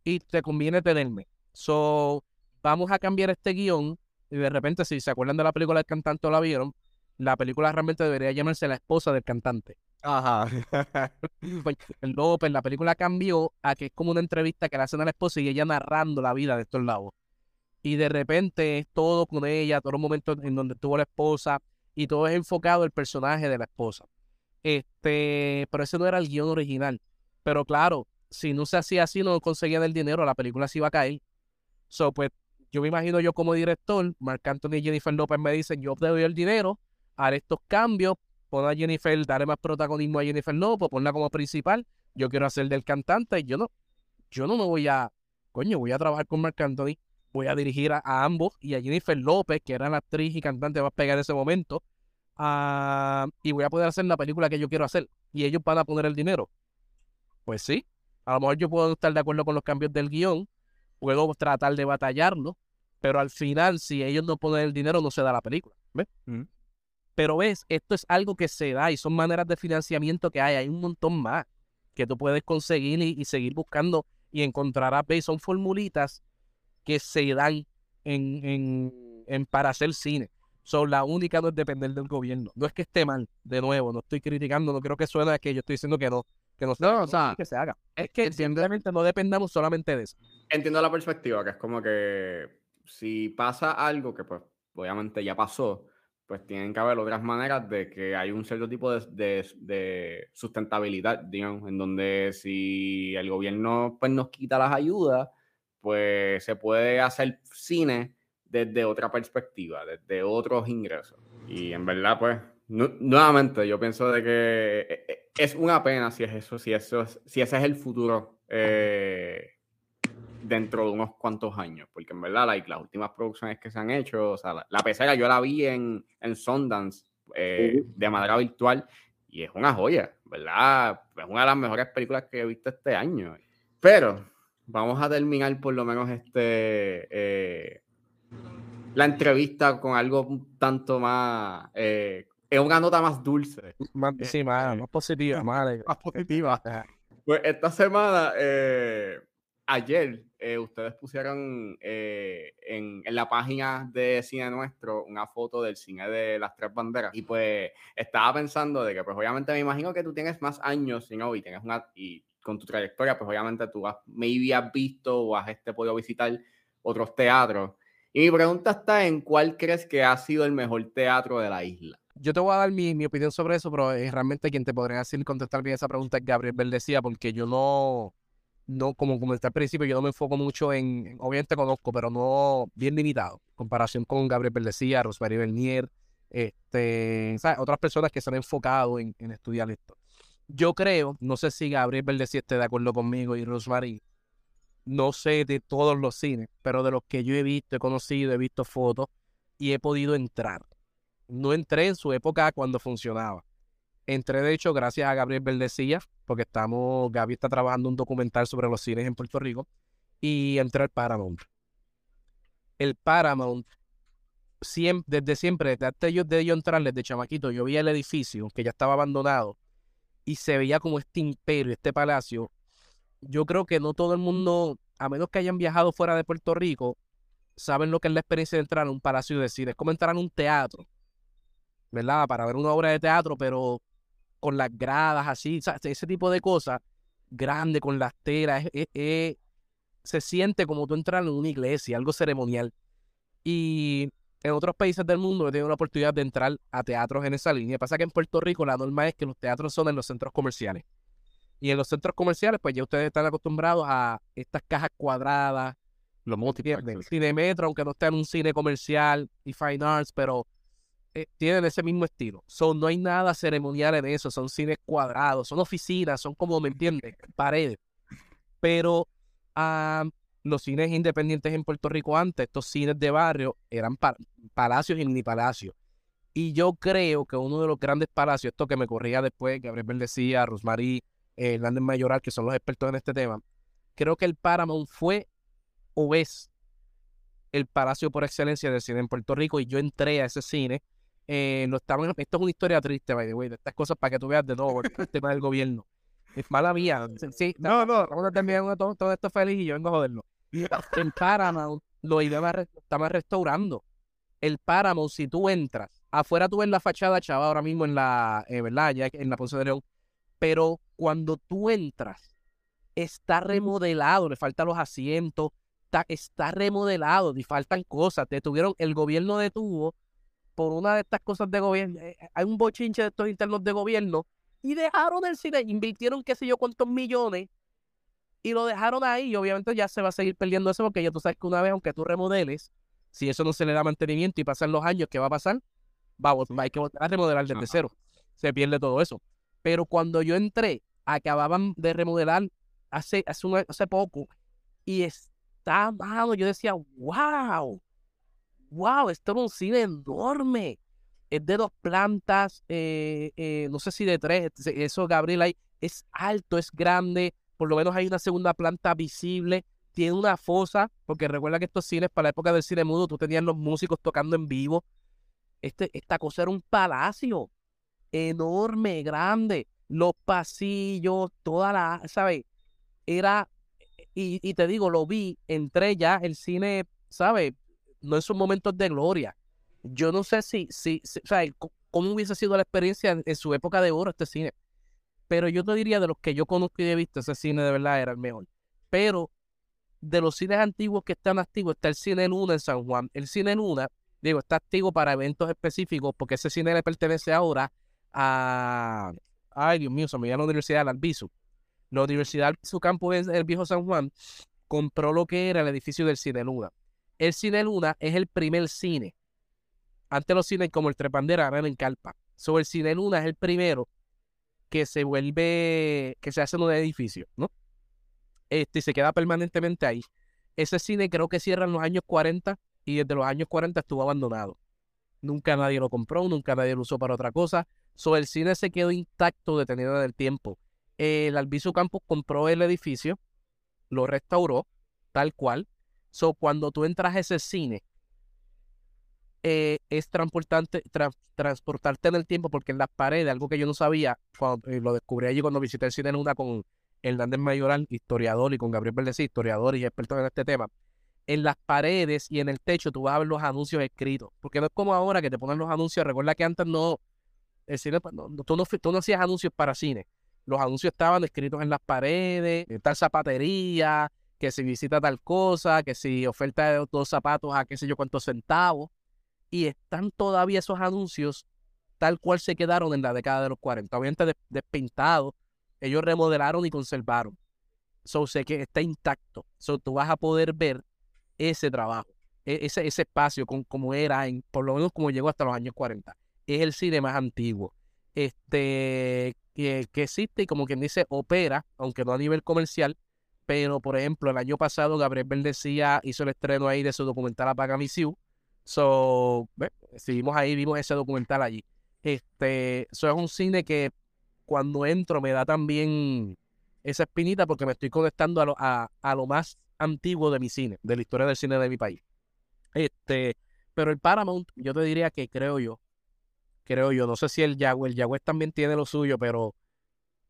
Y te conviene tenerme. So, vamos a cambiar este guion. Y de repente, si se acuerdan de la película del cantante o la vieron, la película realmente debería llamarse La esposa del cantante. Ajá. Pues, López, la película cambió a que es como una entrevista que le hacen a la esposa y ella narrando la vida de estos lados. Y de repente es todo con ella, todos los momentos en donde estuvo la esposa y todo es enfocado el personaje de la esposa. Este, pero ese no era el guion original. Pero claro, si no se hacía así, no conseguían el dinero, la película se iba a caer. So, pues, yo me imagino yo como director, Marc Anthony y Jennifer López me dicen, yo te doy el dinero, haré estos cambios, pon a Jennifer, daré más protagonismo a Jennifer López, ponla como principal, yo quiero hacer del cantante, y yo no, yo no me voy a, coño, voy a trabajar con Marc Anthony, voy a dirigir a, ambos y a Jennifer López, que era la actriz y cantante más pegada en ese momento, ah, y voy a poder hacer la película que yo quiero hacer, y ellos van a poner el dinero. Pues sí, a lo mejor yo puedo estar de acuerdo con los cambios del guion, puedo tratar de batallarlo, pero al final, si ellos no ponen el dinero, no se da la película. ¿Ves? Mm. Pero ves, esto es algo que se da y son maneras de financiamiento que hay. Hay un montón más que tú puedes conseguir y, seguir buscando y encontrarás. ¿ves? Son formulitas que se dan en, en, para hacer cine. Son la única no es depender del gobierno. No es que esté mal, de nuevo, no estoy criticando, no creo que suene que yo estoy diciendo que no, que no, no, o sea, que se haga. Es que simplemente no dependamos solamente de eso. Entiendo la perspectiva, que es como que si pasa algo que pues obviamente ya pasó, pues tienen que haber otras maneras de que hay un cierto tipo de, sustentabilidad, digamos, en donde si el gobierno pues, nos quita las ayudas, pues se puede hacer cine desde otra perspectiva, desde otros ingresos. Y en verdad, pues, nuevamente, yo pienso de que eh, eh, es una pena si es eso, si eso si ese es el futuro eh, dentro de unos cuantos años, porque en verdad las últimas producciones que se han hecho, o sea, la, pecera yo la vi en, en Sundance eh, de manera virtual y es una joya, ¿verdad? Es una de las mejores películas que he visto este año. Pero vamos a terminar por lo menos este eh, la entrevista con algo un tanto más eh, es una nota más dulce. Más, sí, más, positiva, más, más positiva. Pues esta semana ayer eh, ustedes pusieron eh, en, la página de Cine Nuestro una foto del cine de las tres banderas y pues estaba pensando de que pues obviamente me imagino que tú tienes más años ¿no? y tienes una y con tu trayectoria pues obviamente tú has maybe has visto o has este, podido visitar otros teatros. Y mi pregunta está en cuál crees que ha sido el mejor teatro de la isla yo te voy a dar mi, mi opinión sobre eso, pero eh, realmente quien te podría decir contestar bien esa pregunta es Gabriel Verdecía, porque yo no, no, como comenté al principio, yo no me enfoco mucho en, obviamente conozco, pero no bien limitado, comparación con Gabriel Verdecía, Rosemary Bernier, este, otras personas que se han enfocado en, estudiar esto. Yo creo, no sé si Gabriel Verdecía esté de acuerdo conmigo y Rosemary, no sé de todos los cines, pero de los que yo he visto, he conocido, he visto fotos y he podido entrar. No entré en su época cuando funcionaba Entré, de hecho, gracias a Gabriel Verdecilla, porque estamos, Gaby está trabajando un documental sobre los cines en Puerto Rico, y entré al Paramount. El Paramount, siempre, desde siempre, desde antes de yo entrar, desde chamaquito, yo veía el edificio, que ya estaba abandonado, y se veía como este imperio, este palacio. Yo creo que no todo el mundo, a menos que hayan viajado fuera de Puerto Rico, saben lo que es la experiencia de entrar a un palacio de cine. Es como entrar a un teatro, ¿verdad? Para ver una obra de teatro, pero con las gradas así, ese tipo de cosas, grande con las telas, se siente como tú entras en una iglesia, algo ceremonial. Y en otros países del mundo he tenido la oportunidad de entrar a teatros en esa línea. Pasa que en Puerto Rico la norma es que los teatros son en los centros comerciales. Y en los centros comerciales, pues ya ustedes están acostumbrados a estas cajas cuadradas, los multiplex, Cinemetro, aunque no esté en un cine comercial y Fine Arts, pero eh, tienen ese mismo estilo. Son, no hay nada ceremonial en eso, son cines cuadrados, son oficinas, son como, ¿me entiendes? Paredes. Pero ah, los cines independientes en Puerto Rico antes, estos cines de barrio, eran palacios y mini palacios. Y yo creo que uno de los grandes palacios, esto que me corría después, Gabriel decía, Rosmarie, eh, Hernández Mayoral, que son los expertos en este tema, creo que el Paramount fue o es el palacio por excelencia del cine en Puerto Rico y yo entré a ese cine eh, no estaban, esto es una historia triste, by the way, de estas cosas para que tú veas de nuevo el tema del gobierno. Es mala mía. Sí, no, no, vamos a terminar todo, todo, esto feliz y yo vengo a joderlo. El Paramount lo estaba restaurando. El Paramount, si tú entras, afuera tú ves la fachada, chava, ahora mismo en la, eh, ¿verdad? Ya en la Ponce de León. Pero cuando tú entras, está remodelado, le faltan los asientos, está, está remodelado, y faltan cosas. Detuvieron, el gobierno detuvo por una de estas cosas de gobierno, eh, hay un bochinche de estos internos de gobierno y dejaron el cine, invirtieron qué sé yo cuántos millones y lo dejaron ahí y obviamente ya se va a seguir perdiendo eso porque ya tú sabes que una vez, aunque tú remodeles, si eso no se le da mantenimiento y pasan los años, ¿qué va a pasar? Vamos, hay que volver a remodelar desde cero. Se pierde todo eso. Pero cuando yo entré, acababan de remodelar hace, hace, hace poco y está, mano, yo decía, wow, wow, esto es un cine enorme. Es de dos plantas, eh, eh, no sé si de tres, eso Gabriel ahí, es alto, es grande, por lo menos hay una segunda planta visible, tiene una fosa, porque recuerda que estos cines para la época del cine mudo, tú tenías los músicos tocando en vivo. Este, esta cosa era un palacio enorme, grande, los pasillos, toda la, ¿sabes? Era, y, y te digo, lo vi, entré ya, el cine, ¿sabes? no en sus momentos de gloria. Yo no sé si, si, sea, cómo hubiese sido la experiencia en, su época de oro este cine. Pero yo te diría de los que yo conozco y he visto, ese cine de verdad era el mejor. Pero de los cines antiguos que están activos, está el Cine Luna en San Juan. El Cine Luna, digo, está activo para eventos específicos porque ese cine le pertenece ahora a... Ay, Dios mío, se me llama la Universidad de Albizu. La Universidad Albizu Campo en el Viejo San Juan compró lo que era el edificio del Cine Luna. El Cine Luna es el primer cine. Antes los cines como el Trepandera eran en Calpa. Sobre el Cine Luna es el primero que se vuelve, que se hace en un edificio, ¿no? Este, se queda permanentemente ahí. Ese cine creo que cierra en los años 40 y desde los años 40 estuvo abandonado. Nunca nadie lo compró, nunca nadie lo usó para otra cosa. Sobre el cine se quedó intacto, detenido en el tiempo. El Albizu Campus compró el edificio, lo restauró, tal cual, So, cuando tú entras a ese cine, eh, es transportarte, transportarte en el tiempo, porque en las paredes, algo que yo no sabía, cuando eh, lo descubrí allí cuando visité el cine en una con Hernández Mayoral, historiador, y con Gabriel Verdecí, historiador y experto en este tema, en las paredes y en el techo tú vas a ver los anuncios escritos, porque no es como ahora que te ponen los anuncios, recuerda que antes no, el cine, pues, no, tú, no tú no hacías anuncios para cine, los anuncios estaban escritos en las paredes, tal zapatería, que si visita tal cosa, que si oferta dos zapatos a qué sé yo cuántos centavos. Y están todavía esos anuncios tal cual se quedaron en la década de los 40. Obviamente despintados, ellos remodelaron y conservaron. So, sé que está intacto. So, tú vas a poder ver ese trabajo, e, ese, ese espacio como era, en, por lo menos como llegó hasta los años 40. Es el cine más antiguo este, que, que existe y como quien dice opera, aunque no a nivel comercial, pero, por ejemplo, el año pasado Gabriel Verdecía hizo el estreno ahí de su documental Apaga Mi So, seguimos ahí, vimos ese documental allí. Este, eso es un cine que cuando entro me da también esa espinita porque me estoy conectando a lo, a, lo más antiguo de mi cine, de la historia del cine de mi país. Este, pero el Paramount, yo te diría que creo yo, creo yo, no sé si el Jaguar, el Jaguar también tiene lo suyo, pero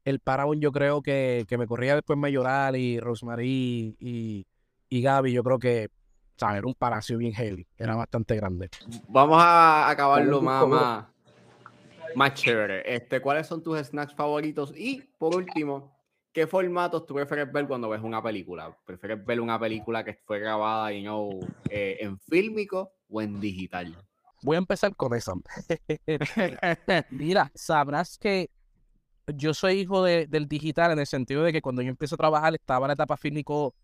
el Paramount yo creo que, que me corría después Mayoral y Rosemary y, y Gaby, yo creo que ¿sabes? era un palacio bien heavy, era bastante grande. Vamos a acabarlo más, más, más chévere. Este, ¿Cuáles son tus snacks favoritos? Y por último, ¿qué formatos tú prefieres ver cuando ves una película? ¿Prefieres ver una película que fue grabada you know, eh, en fílmico o en digital? Voy a empezar con eso. Mira, sabrás que yo soy hijo del digital en el sentido de que cuando yo empiezo a trabajar estaba en la etapa fílmico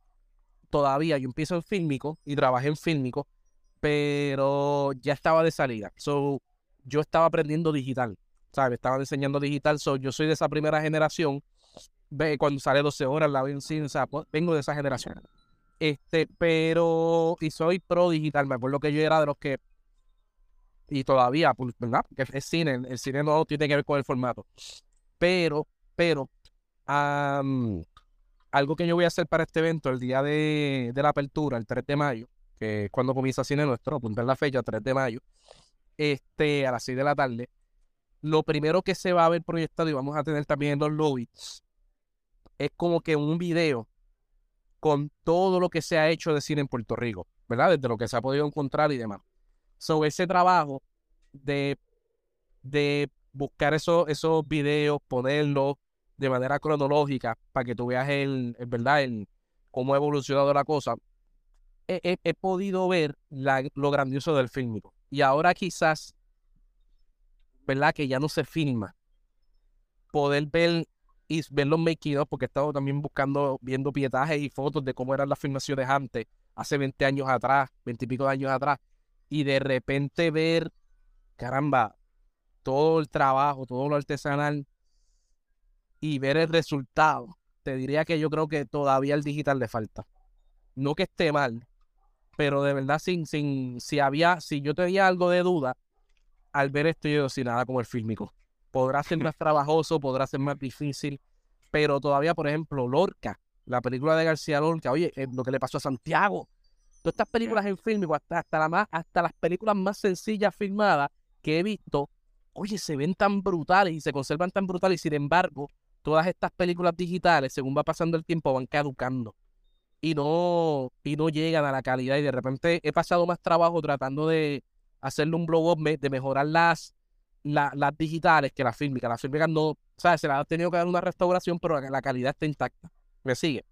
todavía. Yo empiezo en fílmico y trabajé en fílmico, pero ya estaba de salida. So, yo estaba aprendiendo digital, ¿sabes? Estaba enseñando digital. So, yo soy de esa primera generación. Ve, cuando sale 12 horas la cine, o sea, pues, vengo de esa generación. Este, pero, y soy pro digital. Me acuerdo que yo era de los que y todavía, pues, ¿verdad? Que es cine, el cine no tiene que ver con el formato. Pero, pero, algo que yo voy a hacer para este evento, el día de, la apertura, el 3 de mayo, que es cuando comienza Cine Nuestro, apuntar la fecha, 3 de mayo, este, a las 6 de la tarde, lo primero que se va a ver proyectado y vamos a tener también en los lobbies es como que un video con todo lo que se ha hecho de cine en Puerto Rico, ¿verdad? Desde lo que se ha podido encontrar y demás. Sobre ese trabajo de, de buscar esos, esos videos, ponerlos de manera cronológica para que tú veas el, verdad, el, cómo ha evolucionado la cosa, he, podido ver lo grandioso del fílmico. Y ahora quizás, ¿verdad? Que ya no se filma. Poder ver y ver los making porque he estado también buscando, viendo pietajes y fotos de cómo eran las filmaciones antes, hace 20 años atrás, 20 y pico de años atrás, y de repente ver, caramba, todo el trabajo, todo lo artesanal y ver el resultado, te diría que yo creo que todavía el digital le falta. No que esté mal, pero de verdad, sin, sin, si había, si yo tenía algo de duda, al ver esto yo sin nada como el fílmico. Podrá ser más trabajoso, podrá ser más difícil, pero todavía, por ejemplo, Lorca, la película de García Lorca, oye, eh, lo que le pasó a Santiago, Todas estas películas en film, hasta, hasta, la más, hasta las películas más sencillas filmadas que he visto, oye, se ven tan brutales y se conservan tan brutales. Y sin embargo, todas estas películas digitales, según va pasando el tiempo, van caducando. Y no, y no llegan a la calidad. Y de repente he pasado más trabajo tratando de hacerle un blow up, de mejorar las, las digitales que las fílmicas. Las fílmicas no, ¿sabes? Se le ha tenido que dar una restauración, pero la, calidad está intacta. ¿Me sigue?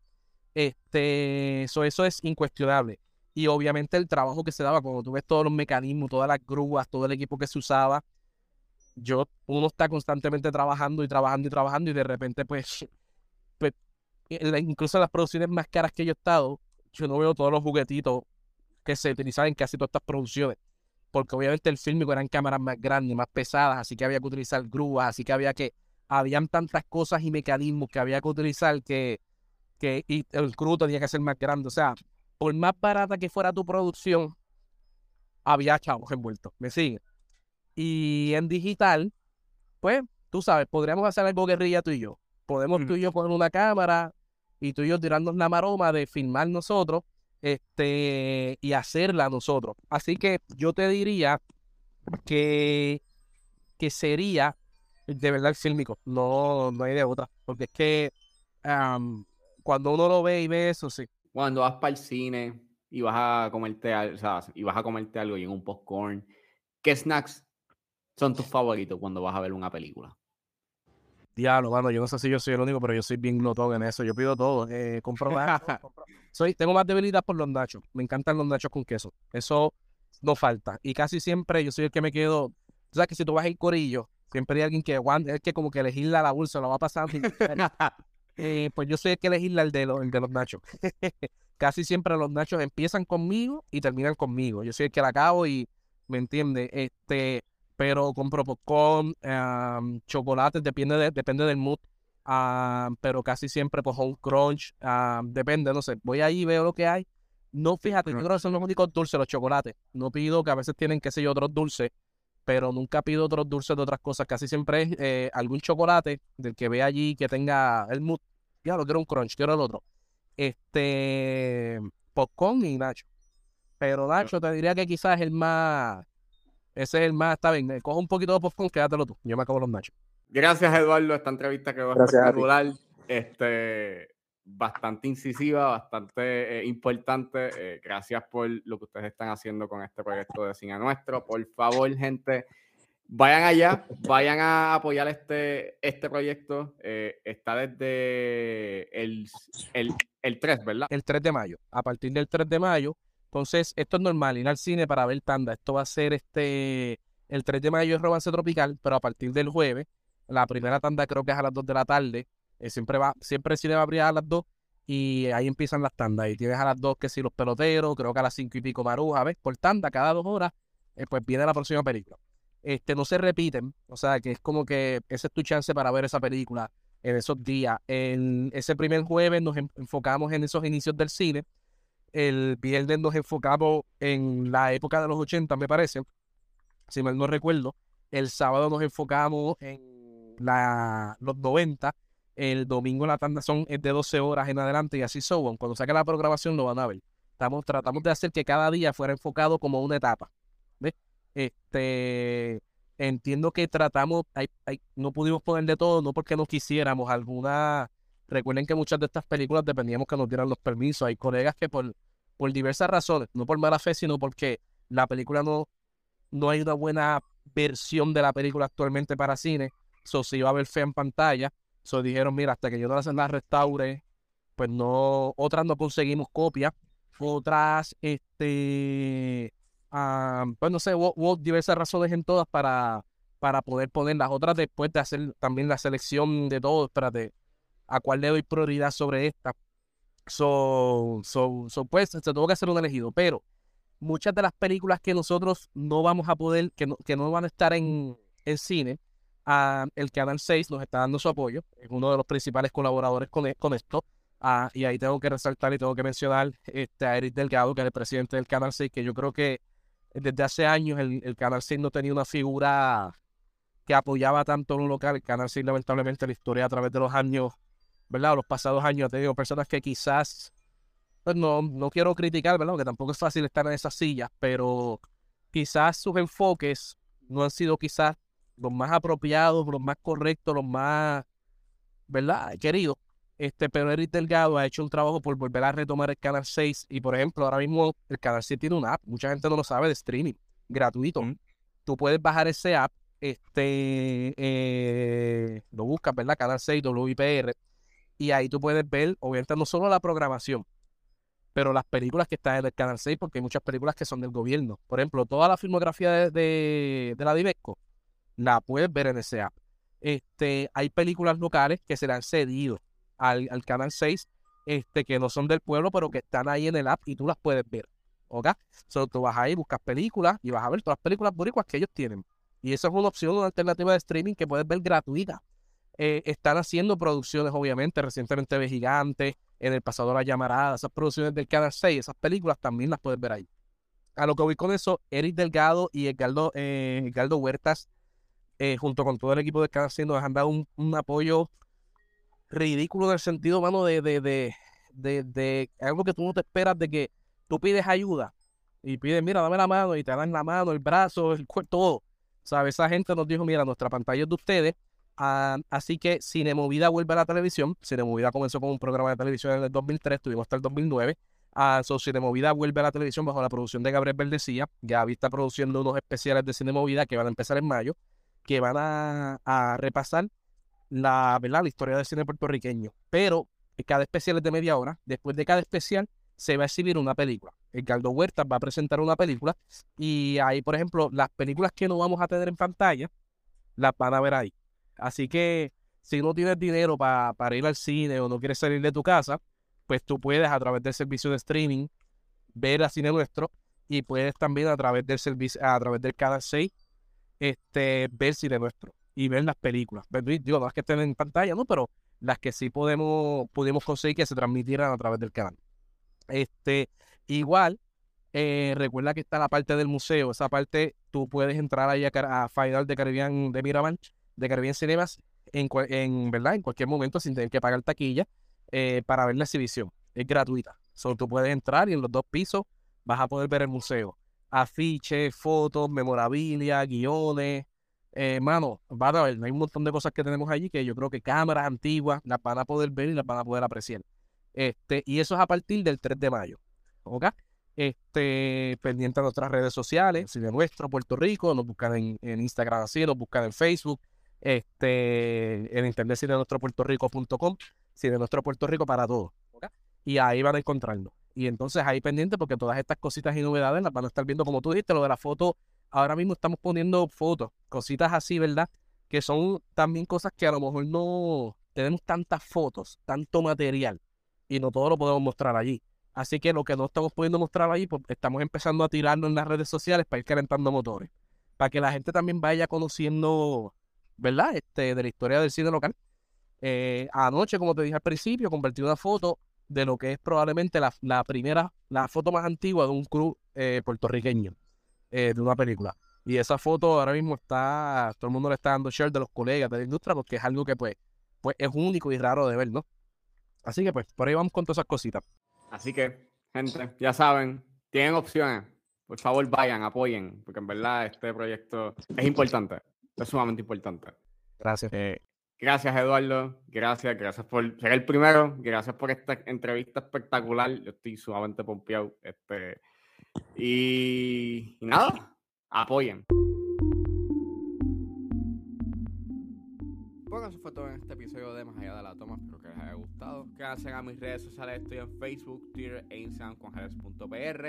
Este, eso, eso es incuestionable y obviamente el trabajo que se daba, cuando tú ves todos los mecanismos, todas las grúas, todo el equipo que se usaba, yo, uno está constantemente trabajando y trabajando y trabajando y de repente pues, pues incluso en las producciones más caras que yo he estado, yo no veo todos los juguetitos que se utilizaban en casi todas estas producciones. Porque obviamente el fílmico eran cámaras más grandes, más pesadas, así que había que utilizar grúas, así que había que, habían tantas cosas y mecanismos que había que utilizar que, que y el crew tenía que ser más grande. O sea, por más barata que fuera tu producción, había chavos envueltos. ¿Me sigue? Y en digital, pues, tú sabes, podríamos hacer algo guerrilla tú y yo. Podemos tú y yo poner una cámara y tú y yo tirarnos la maroma de filmar nosotros este, y hacerla nosotros. Así que yo te diría que, que sería de verdad el fílmico. No, no hay de otra. Porque es que cuando uno lo ve y ve eso, sí, cuando vas para el cine y vas a comerte, o sea, y vas a comerte algo y en un popcorn, ¿qué snacks son tus favoritos cuando vas a ver una película? Diablo, mano, yo no sé si yo soy el único, pero yo soy bien glotón en eso. Yo pido todo. Eh, compro más. soy, tengo más debilidad por los nachos. Me encantan los nachos con queso. Eso no falta. Y casi siempre yo soy el que me quedo. Tú sabes que si tú vas en corillo, siempre hay alguien que aguanta, es que como que elegirla la bolsa, lo va pasando. Eh, pues yo soy el que elegir el de, los, el de los nachos. Casi siempre los nachos empiezan conmigo y terminan conmigo. Yo soy el que la acabo y me entiende. Este, pero compro popcorn, um, chocolates, depende, de, depende del mood. pero casi siempre pues un crunch, depende, no sé. Voy ahí veo lo que hay. No, fíjate, yo creo que son los únicos dulces, los chocolates. No pido que a veces tienen, qué sé yo, otros dulces pero nunca pido otros dulces de otras cosas. Casi siempre es eh, algún chocolate del que ve allí que tenga el mood. Ya lo quiero un crunch, quiero el otro. Este, popcorn y Nacho. Pero Nacho, te diría que quizás es el más. Ese es el más, está bien. Coge un poquito de popcorn, quédatelo tú. Yo me acabo los nachos. Gracias, Eduardo. Esta entrevista quedó espectacular. Este, bastante incisiva, bastante eh, importante. Eh, gracias por lo que ustedes están haciendo con este proyecto de Cine Nuestro. Por favor, gente, Vayan allá, vayan a apoyar este, este proyecto. Eh, está desde el, el, el 3, ¿verdad? El 3 de mayo. A partir del 3 de mayo. Entonces, esto es normal, ir al cine para ver tanda. Esto va a ser este. El 3 de mayo es Romance Tropical, pero a partir del jueves, la primera tanda creo que es a las 2 de la tarde. Eh, siempre va, siempre el cine va a abrir a las 2 y ahí empiezan las tandas. Y tienes a las 2 que si los peloteros, creo que a las 5 y pico Maruja, ¿ves? Por tanda, cada dos horas, eh, pues viene la próxima película este, no se repiten. O sea, que es como que esa es tu chance para ver esa película en esos días. En ese primer jueves nos enfocamos en esos inicios del cine. El viernes nos enfocamos en la época de los 80, me parece, si mal no recuerdo. El sábado nos enfocamos en la, los 90. El domingo la tanda son de 12 horas en adelante y así son. Cuando saque la programación lo van a ver. Estamos, tratamos de hacer que cada día fuera enfocado como una etapa. Este, entiendo que tratamos, hay, no pudimos poner de todo, no porque no quisiéramos alguna. Recuerden que muchas de estas películas dependíamos que nos dieran los permisos. Hay colegas que por, por diversas razones, no por mala fe, sino porque la película no, no hay una buena versión de la película actualmente para cine. So, si iba a ver fe en pantalla, so, dijeron, mira, hasta que yo no las restaure, pues no, otras no conseguimos copias. Otras, este, Ah, pues no sé, hubo, diversas razones en todas para, para poder poner las otras después de hacer también la selección de todo, espérate, a cuál le doy prioridad sobre esta. So, so, so pues se tuvo que hacer un elegido, pero muchas de las películas que nosotros no vamos a poder, que no, que no van a estar en, en cine, uh, el Canal 6 nos está dando su apoyo, es uno de los principales colaboradores con, e, con esto. Uh, y ahí tengo que resaltar y tengo que mencionar este, a Eric Delgado, que es el presidente del Canal 6, que yo creo que desde hace años el, Canal 6 no tenía una figura que apoyaba tanto lo local. El Canal 6, lamentablemente, la historia a través de los años, ¿verdad? Los pasados años ha tenido personas que quizás, pues no, no quiero criticar, ¿verdad? Porque tampoco es fácil estar en esas sillas, pero quizás sus enfoques no han sido quizás los más apropiados, los más correctos, los más, ¿verdad? Queridos. Este, pero Eric Delgado ha hecho un trabajo por volver a retomar el Canal 6 y, por ejemplo, ahora mismo el Canal 6 tiene una app, mucha gente no lo sabe, de streaming, gratuito. Tú puedes bajar ese app, este, eh, lo buscas, ¿verdad? Canal 6, WIPR, y ahí tú puedes ver, obviamente, no solo la programación, pero las películas que están en el Canal 6, porque hay muchas películas que son del gobierno. Por ejemplo, toda la filmografía de, de, la Divesco la puedes ver en ese app. Este, hay películas locales que se le han cedido al, Canal 6, este, que no son del pueblo, pero que están ahí en el app y tú las puedes ver. ¿Ok? So, tú vas ahí, buscas películas y vas a ver todas las películas boricuas que ellos tienen. Y esa es una opción, una alternativa de streaming que puedes ver gratuita. Eh, están haciendo producciones, obviamente, recientemente de Gigante, en el pasado La Llamarada, esas producciones del Canal 6, esas películas también las puedes ver ahí. A lo que voy con eso, Eric Delgado y Edgardo, eh, Huertas, eh, junto con todo el equipo del Canal 6, nos han dado un, un apoyo ridículo en el sentido, mano, de, de, de, de, algo que tú no te esperas de que tú pides ayuda y pides, mira, dame la mano y te dan la mano, el brazo, el cuerpo, todo. ¿Sabes? Esa gente nos dijo, mira, nuestra pantalla es de ustedes. Ah, así que Cinemovida vuelve a la televisión. Cinemovida comenzó con un programa de televisión en el 2003, tuvimos hasta el 2009. Uh, so Cinemovida vuelve a la televisión bajo la producción de Gabriel Verdecía. Gaby está produciendo unos especiales de Cinemovida que van a empezar en mayo, que van a, repasar la, ¿verdad? la historia del cine puertorriqueño. Pero cada especial es de media hora. Después de cada especial se va a exhibir una película. El Caldo Huerta va a presentar una película y ahí, por ejemplo, las películas que no vamos a tener en pantalla, las van a ver ahí. Así que si no tienes dinero para ir al cine o no quieres salir de tu casa, pues tú puedes a través del servicio de streaming ver a cine nuestro y puedes también a través del servicio, a través del canal 6, este, ver cine nuestro y ver las películas. Digo, no es que estén en pantalla, ¿no? Pero las que sí podemos, pudimos conseguir que se transmitieran a través del canal. Este, igual, eh, recuerda que está la parte del museo. Esa parte tú puedes entrar ahí a, a Final de Caribbean de Miraban, de Caribbean Cinemas, en, en, ¿verdad? en cualquier momento sin tener que pagar taquilla eh, para ver la exhibición. Es gratuita. Solo tú puedes entrar y en los dos pisos vas a poder ver el museo. Afiches, fotos, memorabilia, guiones, eh, mano, va a ver, hay un montón de cosas que tenemos allí que yo creo que cámaras antiguas las van a poder ver y las van a poder apreciar. Este, y eso es a partir del 3 de mayo. ¿Ok? Este, pendiente a nuestras redes sociales, Cine Nuestro, Puerto Rico, nos buscan en, en Instagram así, nos buscan en Facebook, este, en internet cinenuestropuertorico.com, Cine Nuestro Puerto Rico para todos. Y ahí van a encontrarnos. Y entonces ahí pendiente porque todas estas cositas y novedades las van a estar viendo como tú dijiste, lo de la foto, ahora mismo estamos poniendo fotos, cositas así, ¿verdad? Que son también cosas que a lo mejor no tenemos tantas fotos, tanto material y no todo lo podemos mostrar allí. Así que lo que no estamos pudiendo mostrar allí, pues estamos empezando a tirarlo en las redes sociales para ir calentando motores. Para que la gente también vaya conociendo, ¿verdad? Este, de la historia del cine local. Eh, anoche, como te dije al principio, convertí una foto de lo que es probablemente la, primera, la foto más antigua de un crew eh, puertorriqueño eh, de una película. Y esa foto ahora mismo está, todo el mundo le está dando share de los colegas de la industria porque es algo que pues, pues es único y raro de ver, ¿no? Así que pues por ahí vamos con todas esas cositas. Así que, gente, ya saben, tienen opciones. Por favor, vayan, apoyen, porque en verdad este proyecto es importante, es sumamente importante. Gracias. Eh, Gracias, Eduardo. Gracias, gracias por ser el primero. Gracias por esta entrevista espectacular. Yo estoy sumamente pompeado. Este, y, y nada, apoyen. Eso fue todo en este episodio de Más Allá de la Toma. Espero que les haya gustado. Gracias a mis redes sociales. Estoy en Facebook, Twitter e Instagram con.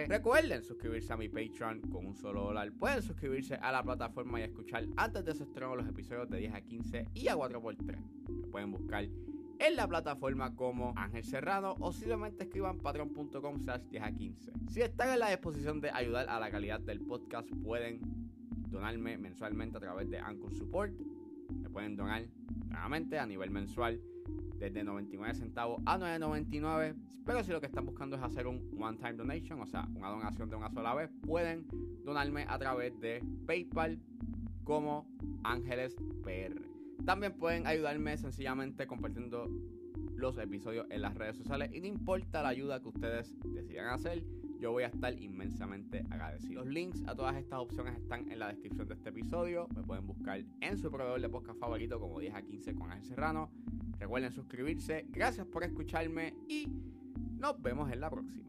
Recuerden suscribirse a mi Patreon con un solo dólar. Pueden suscribirse a la plataforma y escuchar antes de su estreno los episodios de 10 a 15 y a 4x3. Me pueden buscar en la plataforma como Ángel Serrano o simplemente escriban patreon.com slash 10 a 15. Si están en la disposición de ayudar a la calidad del podcast, pueden donarme mensualmente a través de Anchor Support. Pueden donar nuevamente a nivel mensual desde 99 centavos a 9.99. Pero si lo que están buscando es hacer un one-time donation, o sea, una donación de una sola vez, pueden donarme a través de PayPal como Ángeles PR. También pueden ayudarme sencillamente compartiendo los episodios en las redes sociales y no importa la ayuda que ustedes decidan hacer, yo voy a estar inmensamente agradecido. Los links a todas estas opciones están en la descripción de este episodio. Me pueden buscar en su proveedor de podcast favorito como 10 a 15 con Ángel Serrano. Recuerden suscribirse. Gracias por escucharme y nos vemos en la próxima.